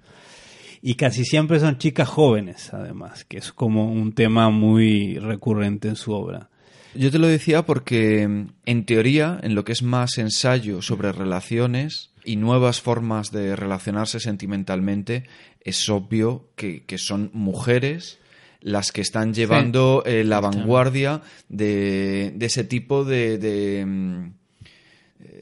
Y casi siempre son chicas jóvenes, además, que es como un tema muy recurrente en su obra. Yo te lo decía porque, en teoría, en lo que es más ensayo sobre relaciones y nuevas formas de relacionarse sentimentalmente, es obvio que, son mujeres las que están llevando eh, la vanguardia de, ese tipo de, de, mm,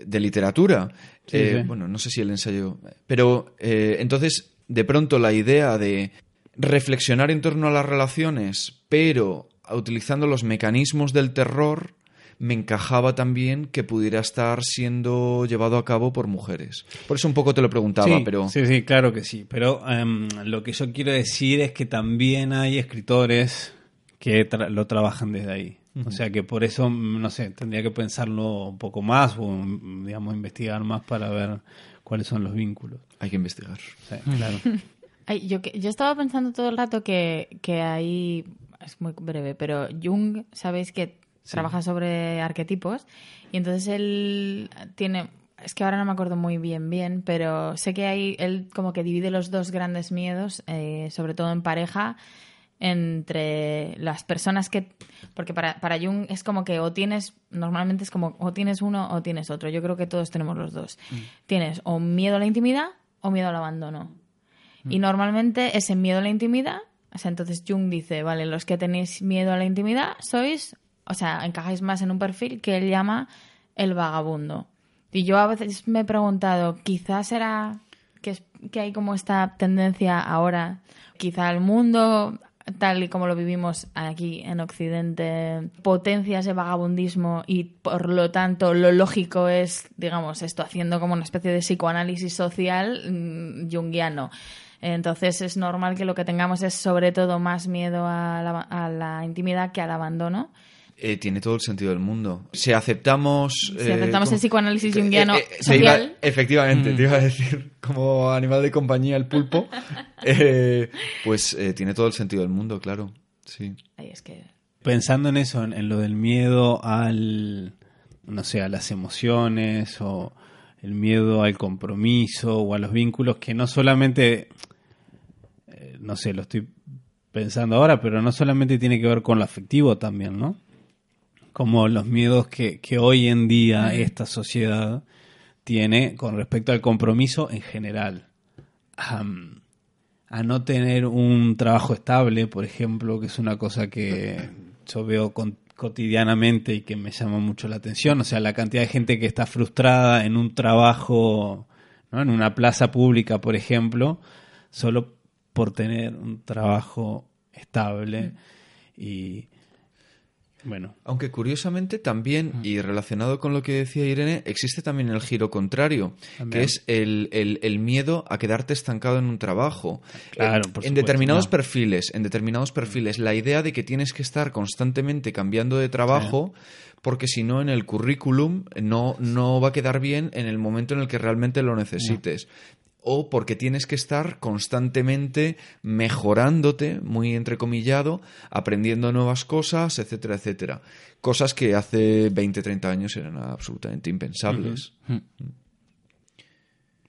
de literatura. Eh, bueno, no sé si el ensayo. Pero eh, entonces, de pronto, la idea de reflexionar en torno a las relaciones, pero utilizando los mecanismos del terror, me encajaba también que pudiera estar siendo llevado a cabo por mujeres. Por eso un poco te lo preguntaba, pero... Sí, sí, claro que sí. Pero em, lo que yo quiero decir es que también hay escritores que lo trabajan desde ahí. O sea que por eso, no sé, tendría que pensarlo un poco más o, digamos, investigar más para ver cuáles son los vínculos. Hay que investigar. Sí, claro. yo, yo estaba pensando todo el rato que, que hay, es muy breve, pero Jung, sabéis que trabaja sobre arquetipos y entonces él tiene, es que ahora no me acuerdo muy bien bien, pero sé que hay, él como que divide los dos grandes miedos, eh, sobre todo en pareja, entre las personas que... Porque para, para Jung es como que o tienes, normalmente es como o tienes uno o tienes otro. Yo creo que todos tenemos los dos. Mm. Tienes o miedo a la intimidad o miedo al abandono. Y mm. normalmente ese miedo a la intimidad, o sea, entonces Jung dice, vale, los que tenéis miedo a la intimidad sois, o sea, encajáis más en un perfil que él llama el vagabundo. Y yo a veces me he preguntado, quizás será que, que hay como esta tendencia ahora, quizá el mundo tal y como lo vivimos aquí en Occidente, potencia ese vagabundismo y por lo tanto lo lógico es, digamos, esto haciendo como una especie de psicoanálisis social mm, junguiano. Entonces es normal que lo que tengamos es sobre todo más miedo a la intimidad que al abandono eh, tiene todo el sentido del mundo. Si aceptamos... Si aceptamos el psicoanálisis junguiano eh, eh, social... efectivamente, te iba a mm. decir, como animal de compañía el pulpo, pues tiene todo el sentido del mundo, claro. Sí. es que... Pensando en eso, en, lo del miedo al... no sé, a las emociones o el miedo al compromiso o a los vínculos que no solamente... no sé, lo estoy pensando ahora, pero no solamente tiene que ver con lo afectivo también, ¿no? Como los miedos que, hoy en día esta sociedad tiene con respecto al compromiso en general. a no tener un trabajo estable, por ejemplo, que es una cosa que yo veo cotidianamente y que me llama mucho la atención. O sea, la cantidad de gente que está frustrada en un trabajo, ¿no? en una plaza pública, por ejemplo, solo por tener un trabajo estable. Y bueno. Aunque curiosamente también, y relacionado con lo que decía Irene, existe también el giro contrario, que es el, miedo a quedarte estancado en un trabajo. Claro, en determinados perfiles, en determinados perfiles, la idea de que tienes que estar constantemente cambiando de trabajo. porque si no en el currículum no, no va a quedar bien en el momento en el que realmente lo necesites o porque tienes que estar constantemente mejorándote, muy entrecomillado, aprendiendo nuevas cosas, etcétera, etcétera. Cosas que hace 20, 30 años eran absolutamente impensables.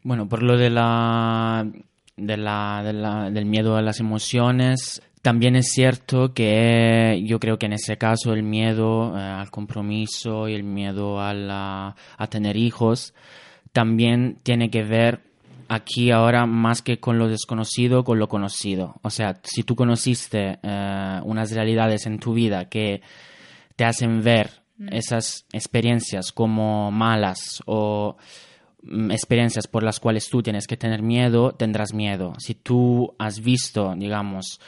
Bueno, por lo de la, de la, del miedo a las emociones, también es cierto que yo creo que en ese caso el miedo eh, al compromiso y el miedo a, la, a tener hijos también tiene que ver aquí ahora más que con lo desconocido, con lo conocido. O sea, si tú conociste eh, unas realidades en tu vida que te hacen ver mm. esas experiencias como malas o mm, experiencias por las cuales tú tienes que tener miedo, tendrás miedo. Si tú has visto, digamos,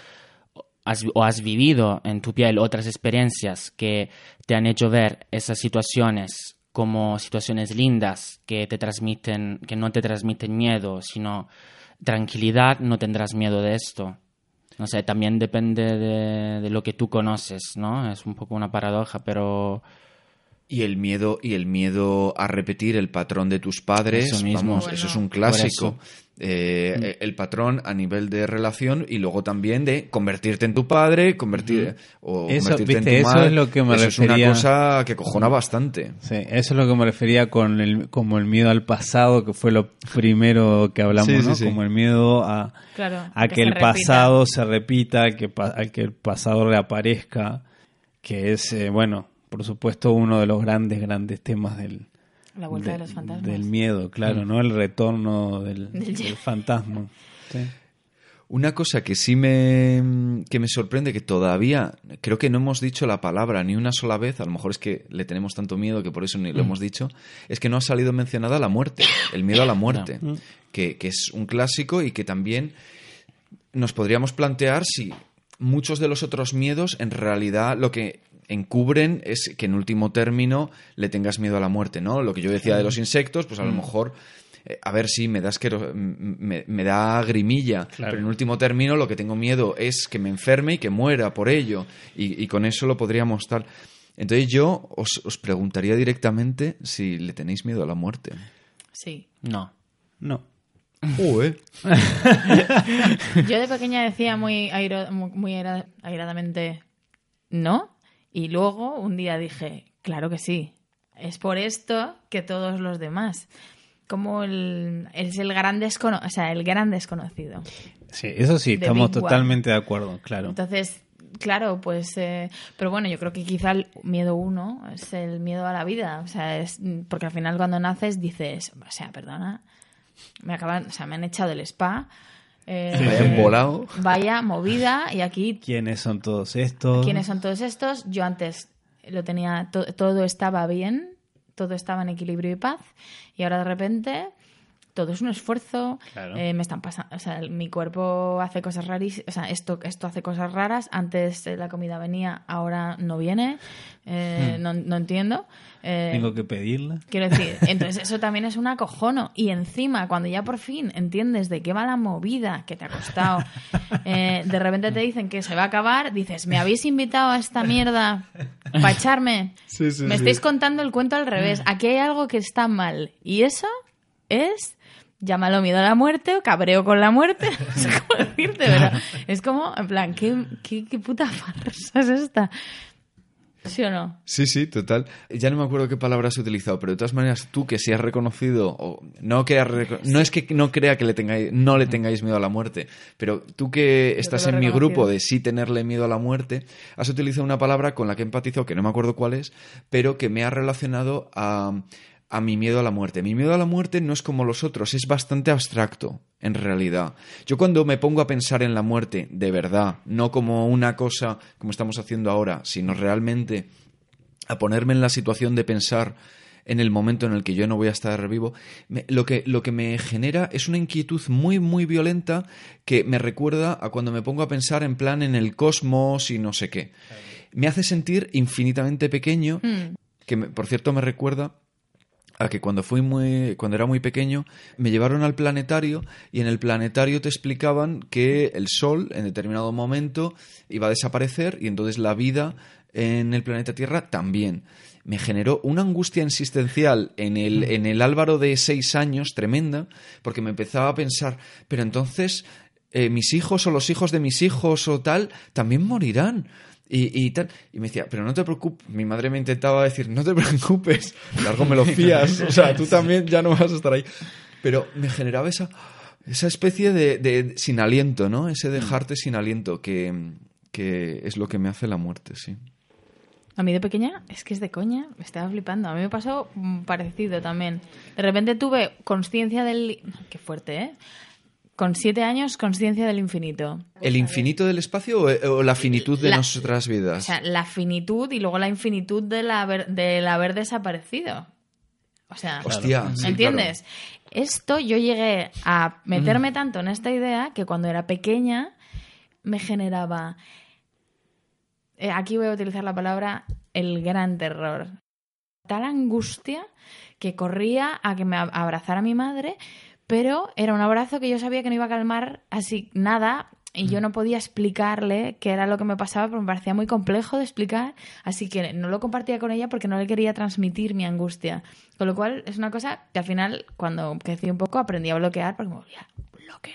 o has vivido en tu piel otras experiencias que te han hecho ver esas situaciones como situaciones lindas que te transmiten, que no te transmiten miedo, sino tranquilidad, no tendrás miedo de esto. No sé, también depende de, de lo que tú conoces, ¿no? Es un poco una paradoja, pero Y el miedo, y el miedo a repetir el patrón de tus padres, Eso mismo. vamos, Bueno. eso es un clásico. Eh, El patrón a nivel de relación y luego también de convertirte en tu padre, convertir o Eso, convertirte en tu eso madre. es lo que me Eso es refería. una cosa que cojona bastante. Sí, eso es lo que me refería con el, como el miedo al pasado, que fue lo primero que hablamos, Sí, sí, ¿no? sí. Como el miedo a, Claro, a que el repita. pasado se repita, que pa- a que el pasado reaparezca, que es, eh, bueno, por supuesto, uno de los grandes, grandes temas del, La vuelta de, de- los fantasmas. del miedo, claro, ¿no? El retorno del, Del- del fantasma. Sí. Una cosa que sí me, que me sorprende, que todavía creo que no hemos dicho la palabra ni una sola vez, a lo mejor es que le tenemos tanto miedo que por eso ni lo hemos dicho, es que no ha salido mencionada la muerte, el miedo a la muerte, que, que es un clásico y que también nos podríamos plantear si muchos de los otros miedos en realidad lo que encubren es que en último término le tengas miedo a la muerte, ¿no? Lo que yo decía de los insectos, pues a lo mejor eh, a ver si me da asquero- me, me da grimilla, Claro. pero en último término lo que tengo miedo es que me enferme y que muera por ello y, y con eso lo podríamos tal. Entonces yo os, os preguntaría directamente si le tenéis miedo a la muerte. Sí. no. No. Joder. Yo de pequeña decía muy, airo- airadamente no. Y luego un día dije, claro que sí. Es por esto que todos los demás. Como el, es el gran, descono o sea, el gran desconocido. Sí, eso sí, estamos totalmente de acuerdo, claro. Entonces, claro, pues. eh, pero bueno, yo creo que quizá el miedo uno es el miedo a la vida. O sea, es. Porque al final cuando naces dices, o sea, perdona, me acaban. O sea, me han echado del spa. Eh, Me hayan volado. Vaya movida, y aquí. ¿Quiénes son todos estos? ¿Quiénes son todos estos? Yo antes lo tenía. to- todo estaba bien, todo estaba en equilibrio y paz, y ahora de repente. Todo es un esfuerzo, Claro. eh, me están pasando, o sea, el- mi cuerpo hace cosas rarísimas, o sea, esto, esto hace cosas raras, antes eh, la comida venía, ahora no viene, eh, no, no entiendo. eh, Tengo que pedirla. Quiero decir, entonces eso también es un acojono. Y encima, cuando ya por fin entiendes de qué va la movida que te ha costado, eh, de repente te dicen que se va a acabar, dices, ¿me habéis invitado a esta mierda para echarme? Me estáis contando el cuento al revés. Aquí hay algo que está mal. Y eso es... Llámalo miedo a la muerte o cabreo con la muerte. No sé cómo decirte, pero es como, en plan, ¿qué, qué, qué puta farsa es esta? ¿Sí o no? Sí, sí, total. Ya no me acuerdo qué palabra has utilizado, pero de todas maneras, tú que si has reconocido, o no que has reco- no es que no crea que le tengáis, no le tengáis miedo a la muerte, pero tú que estás en mi grupo de sí tenerle miedo a la muerte, has utilizado una palabra con la que he empatizado, que no me acuerdo cuál es, pero que me ha relacionado a, a mi miedo a la muerte. Mi miedo a la muerte no es como los otros, es bastante abstracto, en realidad. Yo cuando me pongo a pensar en la muerte, de verdad, no como una cosa como estamos haciendo ahora, sino realmente a ponerme en la situación de pensar en el momento en el que yo no voy a estar vivo, me- lo, que, lo que me genera es una inquietud muy, muy violenta que me recuerda a cuando me pongo a pensar en plan en el cosmos y no sé qué. Me hace sentir infinitamente pequeño, Hmm. que me- por cierto me recuerda a que cuando fui muy cuando era muy pequeño me llevaron al planetario y en el planetario te explicaban que el sol en determinado momento iba a desaparecer y entonces la vida en el planeta Tierra también. Me generó una angustia existencial en el, en el Álvaro de seis años tremenda porque me empezaba a pensar pero entonces eh, mis hijos o los hijos de mis hijos o tal también morirán y, y tal. Y me decía, pero no te preocupes. Mi madre me intentaba decir, no te preocupes, largo me lo fías. O sea, tú también ya no vas a estar ahí. Pero me generaba esa, esa especie de, de sin aliento, ¿no? Ese dejarte sin aliento, que, que es lo que me hace la muerte, sí. A mí de pequeña, es que es de coña, me estaba flipando. A mí me pasó mm, parecido también. De repente tuve conciencia del... Qué fuerte, ¿eh? Con siete años, conciencia del infinito. ¿El infinito del espacio o, o la finitud de La- nuestras O vidas? sea, la finitud y luego la infinitud del haber, del haber desaparecido. O sea, Hostia, sí, ¿entiendes? Esto yo llegué a meterme tanto en esta idea que cuando era pequeña me generaba... eh, aquí voy a utilizar la palabra el gran terror. Tal angustia que corría a que me ab- abrazara mi madre pero era un abrazo que yo sabía que no iba a calmar así nada y Mm. yo no podía explicarle qué era lo que me pasaba porque me parecía muy complejo de explicar, así que no lo compartía con ella porque no le quería transmitir mi angustia. Con lo cual es una cosa que al final, cuando crecí un poco, aprendí a bloquear porque me volvía blocker.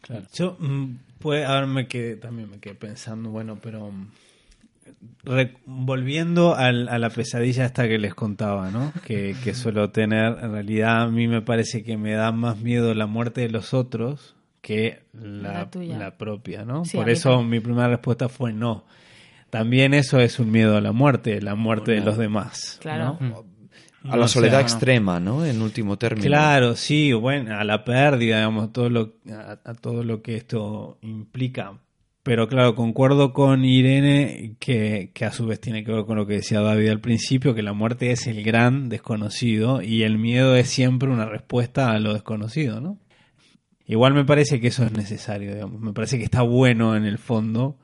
Claro. Yo, mm, pues, ahora me quedé, también me quedé pensando, bueno, pero mm, volviendo al- a la pesadilla esta que les contaba, ¿no? Que, que suelo tener, en realidad a mí me parece que me da más miedo la muerte de los otros que la, La tuya. la propia, ¿no? Sí, Por eso mi primera respuesta fue no. También eso es un miedo a la muerte, la muerte de los demás. Claro. ¿no? A la soledad sea, extrema, ¿no? En último término. Claro, sí, bueno, a la pérdida, digamos, todo lo, a, a todo lo que esto implica. Pero claro, concuerdo con Irene que, que a su vez tiene que ver con lo que decía David al principio, que la muerte es el gran desconocido y el miedo es siempre una respuesta a lo desconocido, ¿no? Igual me parece que eso es necesario, digamos. Me parece que está bueno en el fondo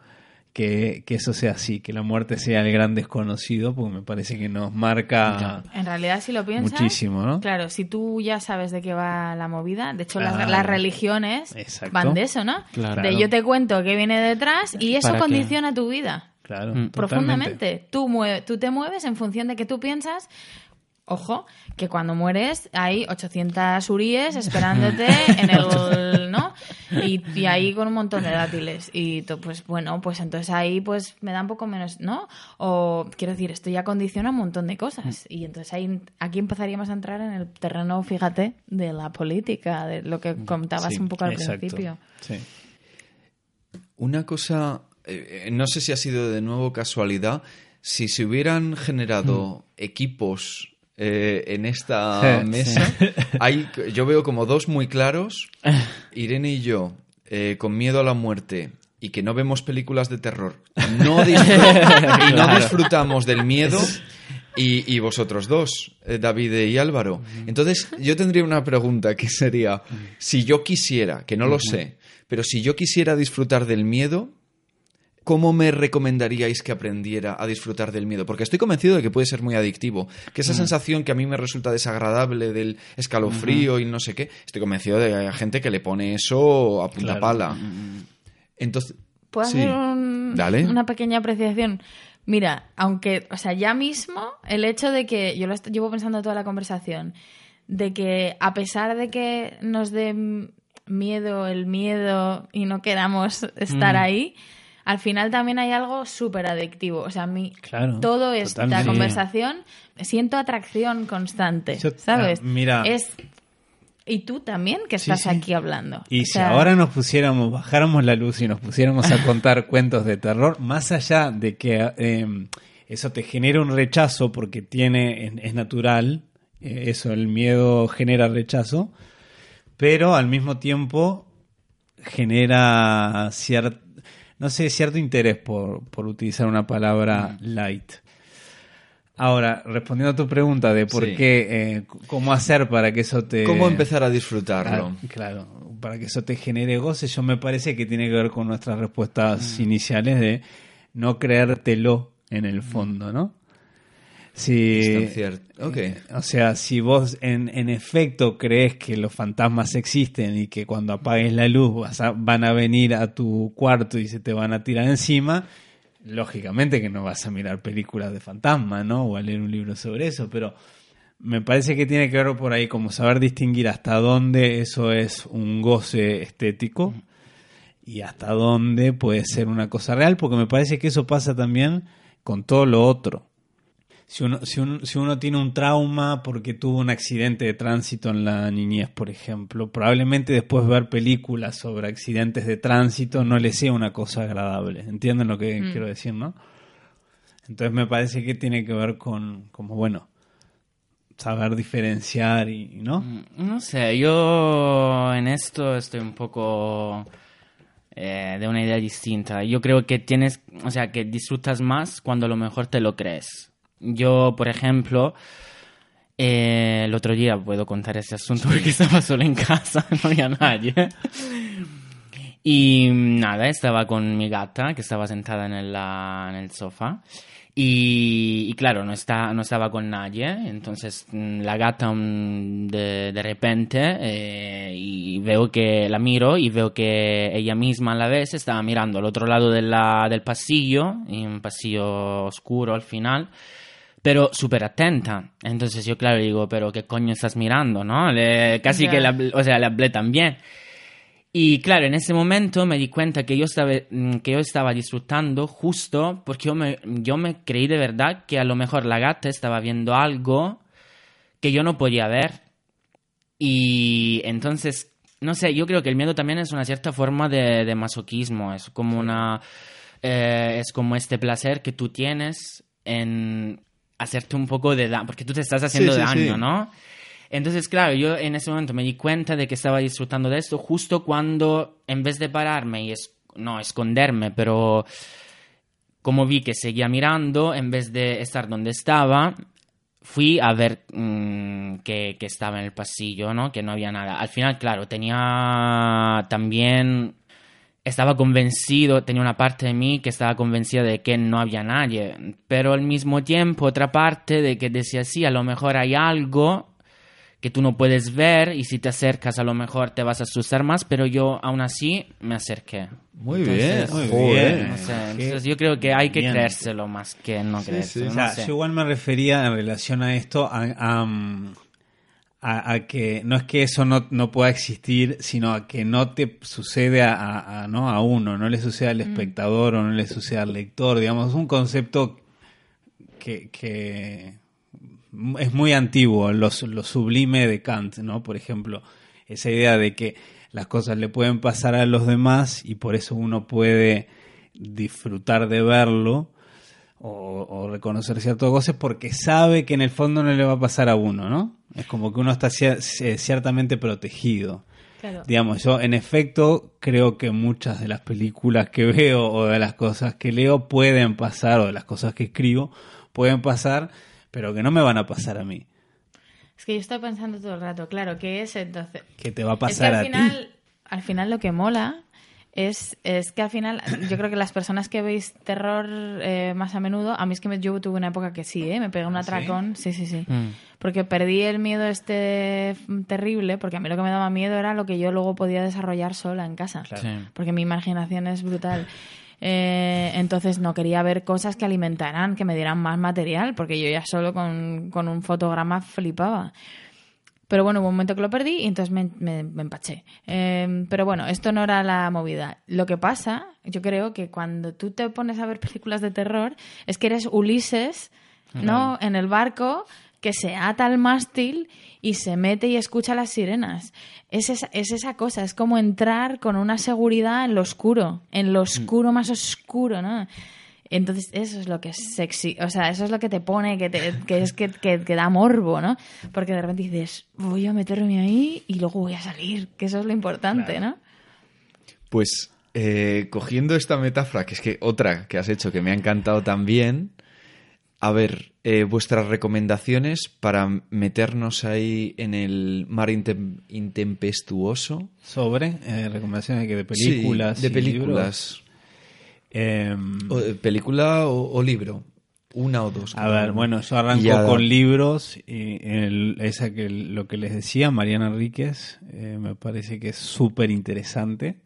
que, que eso sea así, que la muerte sea el gran desconocido, porque me parece que nos marca En realidad, si lo piensas, muchísimo, ¿no? claro, si tú ya sabes de qué va la movida, de hecho las, Claro. las religiones Exacto. van de eso, ¿no? Claro. De yo te cuento qué viene detrás y eso condiciona tu vida. Claro, Mm. totalmente. profundamente. Tú, mue- tú te mueves en función de que tú piensas. Ojo, que cuando mueres hay 800 uríes esperándote en el, ¿no? Y, y ahí con un montón de dátiles. Y tú, pues bueno, pues entonces ahí pues me da un poco menos, ¿no? O quiero decir, esto ya condiciona un montón de cosas. Y entonces ahí, aquí empezaríamos a entrar en el terreno, fíjate, de la política, de lo que contabas Sí, un poco al Exacto. principio. Sí. Una cosa, eh, eh, no sé si ha sido de nuevo casualidad, si se hubieran generado equipos eh, en esta Sí, mesa, hay, yo veo como dos muy claros, Irene y yo, eh, con miedo a la muerte y que no vemos películas de terror, no y no disfrutamos del miedo. Y, y vosotros dos, eh, David y Álvaro. Entonces, yo tendría una pregunta que sería, si yo quisiera, que no lo sé, pero si yo quisiera disfrutar del miedo, ¿cómo me recomendaríais que aprendiera a disfrutar del miedo? Porque estoy convencido de que puede ser muy adictivo. Que esa sensación que a mí me resulta desagradable del escalofrío y no sé qué, estoy convencido de que hay gente que le pone eso a punta Claro. pala. Entonces, ¿Puedo sí. hacer un- Dale. una pequeña apreciación? Mira, aunque, o sea, ya mismo el hecho de que, yo lo llevo pensando toda la conversación, de que a pesar de que nos dé miedo el miedo y no queramos estar ahí, al final también hay algo súper adictivo. O sea, a mí, Claro, todo esta totalmente. conversación, siento atracción constante, Yo- ¿sabes? ah, mira. Es... Y tú también que estás sí. aquí hablando. Y O si sea, ahora nos pusiéramos, bajáramos la luz y nos pusiéramos a contar cuentos de terror, más allá de que eh, eso te genera un rechazo porque tiene, es, natural, eh, eso, el miedo genera rechazo, pero al mismo tiempo genera cierto, no sé, cierto interés por, por utilizar una palabra light. Ahora, respondiendo a tu pregunta de por Sí. qué, eh, cómo hacer para que eso te... ¿cómo empezar a disfrutarlo? Ah, Claro, para que eso te genere goce, yo me parece que tiene que ver con nuestras respuestas iniciales de no creértelo en el fondo, ¿no? Si, Es tan cierto. Ok. eh, o sea, si vos en, en efecto crees que los fantasmas existen y que cuando apagues la luz vas a- van a venir a tu cuarto y se te van a tirar encima, lógicamente que no vas a mirar películas de fantasmas, ¿no? O a leer un libro sobre eso, pero me parece que tiene que ver por ahí como saber distinguir hasta dónde eso es un goce estético y hasta dónde puede ser una cosa real, porque me parece que eso pasa también con todo lo otro. Si uno, si, uno, si uno tiene un trauma porque tuvo un accidente de tránsito en la niñez, por ejemplo, probablemente después ver películas sobre accidentes de tránsito no le sea una cosa agradable. ¿Entienden lo que quiero decir, no? Entonces me parece que tiene que ver con, como bueno, saber diferenciar y, ¿no? Mm, No sé, yo en esto estoy un poco eh, de una idea distinta. Yo creo que tienes, o sea, que disfrutas más cuando a lo mejor te lo crees. Yo, por ejemplo, eh, el otro día puedo contar ese asunto porque estaba solo en casa, no había nadie. Y nada, estaba con mi gata que estaba sentada en el, ah, en el sofá. Y, y claro, no, está, no estaba con nadie, entonces mm, la gata mm, de, de repente eh, y veo que la miro y veo que ella misma a la vez estaba mirando al otro lado de la, del pasillo, en un pasillo oscuro al final, pero súper atenta. Entonces yo claro digo, pero ¿qué coño estás mirando? ¿no? Le- casi que, la, o sea, le hablé también. Y claro, en ese momento me di cuenta que yo estaba, mm, que yo estaba disfrutando justo porque yo me, yo me creí de verdad que a lo mejor la gata estaba viendo algo que yo no podía ver. Y entonces, no sé, yo creo que el miedo también es una cierta forma de, de masoquismo, es como una... eh, es como este placer que tú tienes en hacerte un poco de daño, porque tú te estás haciendo sí, daño, sí. ¿no? Entonces, claro, yo en ese momento me di cuenta de que estaba disfrutando de esto justo cuando, en vez de pararme y es, no esconderme, pero como vi que seguía mirando, en vez de estar donde estaba, fui a ver mm, que, que estaba en el pasillo, ¿no? Que no había nada. Al final, claro, tenía también... Estaba convencido, tenía una parte de mí que estaba convencida de que no había nadie, pero al mismo tiempo otra parte de que decía, sí, a lo mejor hay algo que tú no puedes ver y si te acercas a lo mejor te vas a asustar más, pero yo aún así me acerqué. Muy Entonces, bien. Muy bien. No sé, Qué entonces yo creo que hay que bien. creérselo más que no creérselo. O no sea, sé. yo igual me refería en relación a esto a, a, mm, a- a que no es que eso no, no pueda existir, sino a que no te sucede a, a- a- ¿no? a uno, no le sucede al espectador o no le sucede al lector. Digamos, es un concepto que, que es muy antiguo, lo sublime de Kant, ¿no? Por ejemplo, esa idea de que las cosas le pueden pasar a los demás y por eso uno puede disfrutar de verlo o, o reconocer ciertas cosas porque sabe que en el fondo no le va a pasar a uno, ¿no? Es como que uno está eh, ciertamente protegido. Claro. Digamos, yo en efecto creo que muchas de las películas que veo o de las cosas que leo pueden pasar o de las cosas que escribo pueden pasar, pero que no me van a pasar a mí. Es que yo estoy pensando todo el rato, claro, ¿qué es entonces? Que te va a Es que pasar al a final, ti. al final lo que mola es, es que al final, yo creo que las personas que veis terror eh, más a menudo, a mí es que me, yo tuve una época que sí, ¿eh? me pegué un ¿Ah, sí? atracón, sí, sí, sí. Mm. Porque perdí el miedo este terrible, porque a mí lo que me daba miedo era lo que yo luego podía desarrollar sola en casa. Claro. Sí. Porque mi imaginación es brutal. Eh, entonces no quería ver cosas que alimentaran, que me dieran más material, porque yo ya solo con, con un fotograma flipaba. Pero bueno, hubo un momento que lo perdí y entonces me, me- me empaché. Eh, pero bueno, esto no era la movida. Lo que pasa, yo creo que cuando tú te pones a ver películas de terror, es que eres Ulises, ¿no? En el barco que se ata al mástil y se mete y escucha las sirenas. Es esa, es esa cosa, es como entrar con una seguridad en lo oscuro, en lo oscuro más oscuro, ¿no? Entonces, eso es lo que es sexy. O sea, eso es lo que te pone, que, te- que es que, que, que da morbo, ¿no? Porque de repente dices, voy a meterme ahí y luego voy a salir, que eso es lo importante, ¿no? Pues eh, cogiendo esta metáfora, que es que otra que has hecho que me ha encantado también, a ver, eh, vuestras recomendaciones para meternos ahí en el mar intem- intempestuoso. Sobre eh, recomendaciones que de películas. Sí, de y películas. Em, O, eh, ¿Película o, o libro? Una o dos. A ver, bueno, yo arranco ya- con libros. Y el- esa que lo que les decía, Mariana Enríquez, eh, me parece que es súper interesante.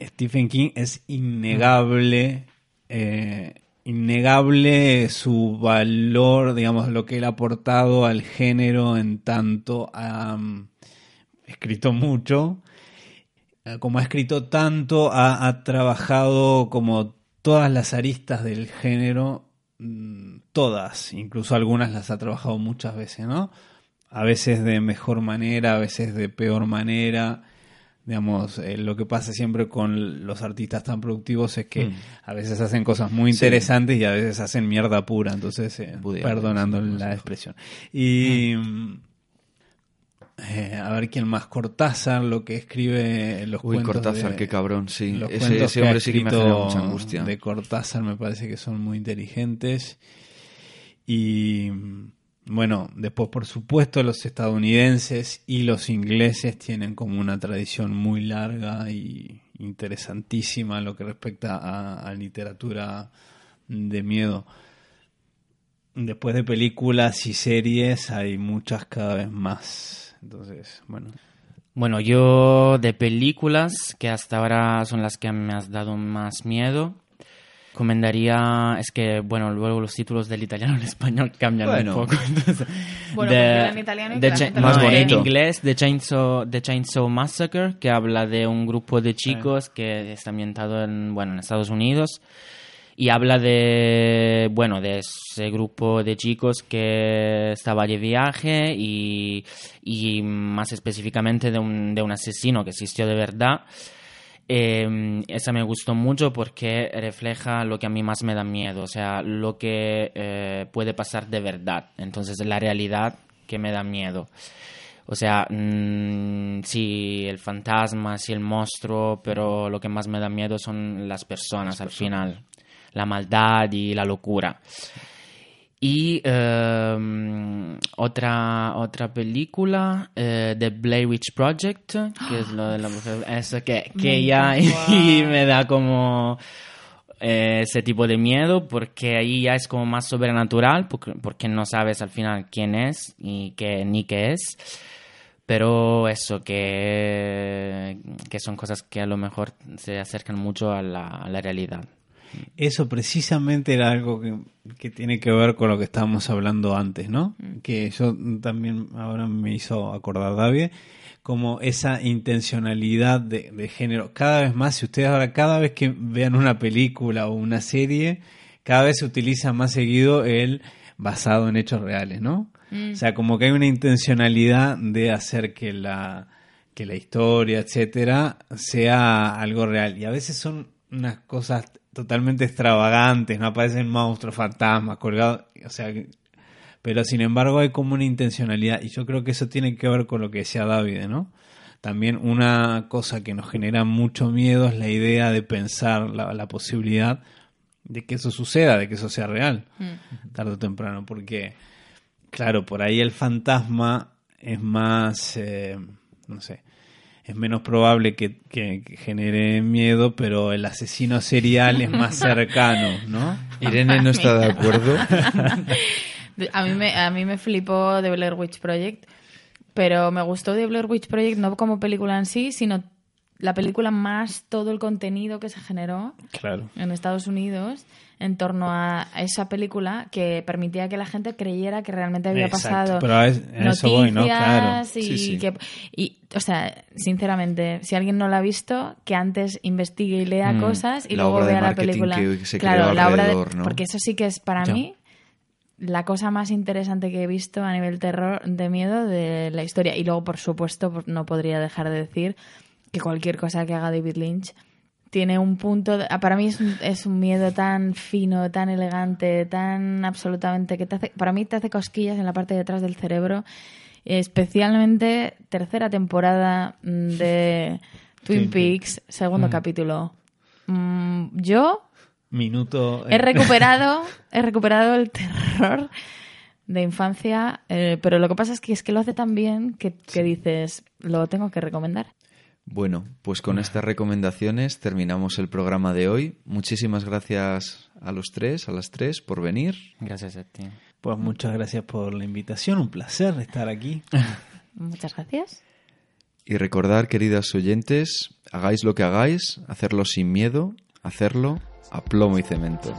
Stephen King es innegable, eh, innegable su valor, digamos, lo que él ha aportado al género en tanto ha mm, escrito mucho como ha escrito tanto, ha, ha trabajado como todas las aristas del género, mm, todas, incluso algunas las ha trabajado muchas veces, ¿no? A veces de mejor manera, a veces de peor manera. Digamos, eh, lo que pasa siempre con los artistas tan productivos es que Mm. a veces hacen cosas muy Sí. interesantes y a veces hacen mierda pura, entonces, eh, perdonando sí, la expresión. Y... mm, eh, a ver quién más. Cortázar, lo que escribe los Uy, cuentos. Cortázar, de- qué cabrón, sí. los Ese, ese hombre sí que me genera mucha angustia. De Cortázar me parece que son muy inteligentes. Y bueno, después por supuesto los estadounidenses y los ingleses tienen como una tradición muy larga y interesantísima en lo que respecta a, a literatura de miedo. Después de películas y series hay muchas cada vez más. Entonces, bueno. Bueno, yo de películas, que hasta ahora son las que me has dado más miedo, recomendaría, es que, bueno, luego los títulos del italiano al español cambian Bueno. un poco. entonces, Bueno, de- en italiano y de Cha- no, en inglés, The Chainsaw, The Chainsaw Massacre, que habla de un grupo de chicos que está ambientado en, bueno, en Estados Unidos y habla de, bueno, de ese grupo de chicos que estaba de viaje y, y más específicamente de un, de un asesino que existió de verdad. Eh, esa me gustó mucho porque refleja lo que a mí más me da miedo, o sea, lo que eh, puede pasar de verdad. Entonces, la realidad que me da miedo. O sea, mm, sí, el fantasma, sí, el monstruo, pero lo que más me da miedo son las personas al final, la maldad y la locura. Y eh, otra, otra película, eh, The Blair Witch Project, que es lo de la mujer, eso que, que encanta. y me da como eh, ese tipo de miedo, porque ahí ya es como más sobrenatural, porque, porque no sabes al final quién es y qué, ni qué es. Pero eso, que, que son cosas que a lo mejor se acercan mucho a la, a la realidad. Eso precisamente era algo que, que tiene que ver con lo que estábamos hablando antes, ¿no? Que yo también ahora me hizo acordar David, como esa intencionalidad de, de género. Cada vez más, si ustedes ahora, cada vez que vean una película o una serie, cada vez se utiliza más seguido el basado en hechos reales, ¿no? O sea, como que hay una intencionalidad de hacer que la, que la historia, etcétera, sea algo real. Y a veces son unas cosas totalmente extravagantes, no aparecen monstruos, fantasmas, colgados, o sea, pero sin embargo hay como una intencionalidad y yo creo que eso tiene que ver con lo que decía David, ¿no? También una cosa que nos genera mucho miedo es la idea de pensar la, la posibilidad de que eso suceda, de que eso sea real, tarde o temprano, porque, claro, por ahí el fantasma es más, eh, no sé, es menos probable que, que- que genere miedo, pero el asesino serial es más cercano, ¿no? Irene no está de acuerdo. A mí me, a mí me flipó The Blair Witch Project, pero me gustó The Blair Witch Project no como película en sí, sino la película más todo el contenido que se generó Claro. en Estados Unidos en torno a esa película que permitía que la gente creyera que realmente había Exacto, pasado pero a eso voy, ¿no? Claro. noticias y Sí, sí. que y o sea sinceramente si alguien no la ha visto que antes investigue y lea Mm, cosas y luego vea la película que se claro la obra de porque eso sí que es para mí la cosa más interesante que he visto a nivel terror de miedo de la historia y luego por supuesto pues, no podría dejar de decir que cualquier cosa que haga David Lynch tiene un punto de- ah, para mí es un, es un miedo tan fino tan elegante tan absolutamente que te hace para mí te hace cosquillas en la parte de atrás del cerebro especialmente tercera temporada mm, de Twin Peaks segundo capítulo Mm, yo Minuto. He eh, recuperado, he recuperado el terror de infancia, eh, pero lo que pasa es que es que lo hace tan bien que, que dices, lo tengo que recomendar. Bueno, pues con estas recomendaciones terminamos el programa de hoy. Muchísimas gracias a los tres, a las tres, por venir. Gracias a ti. Pues muchas gracias por la invitación, un placer estar aquí. Muchas gracias. Y recordar, queridas oyentes, hagáis lo que hagáis, hacerlo sin miedo, hacerlo a plomo y cemento.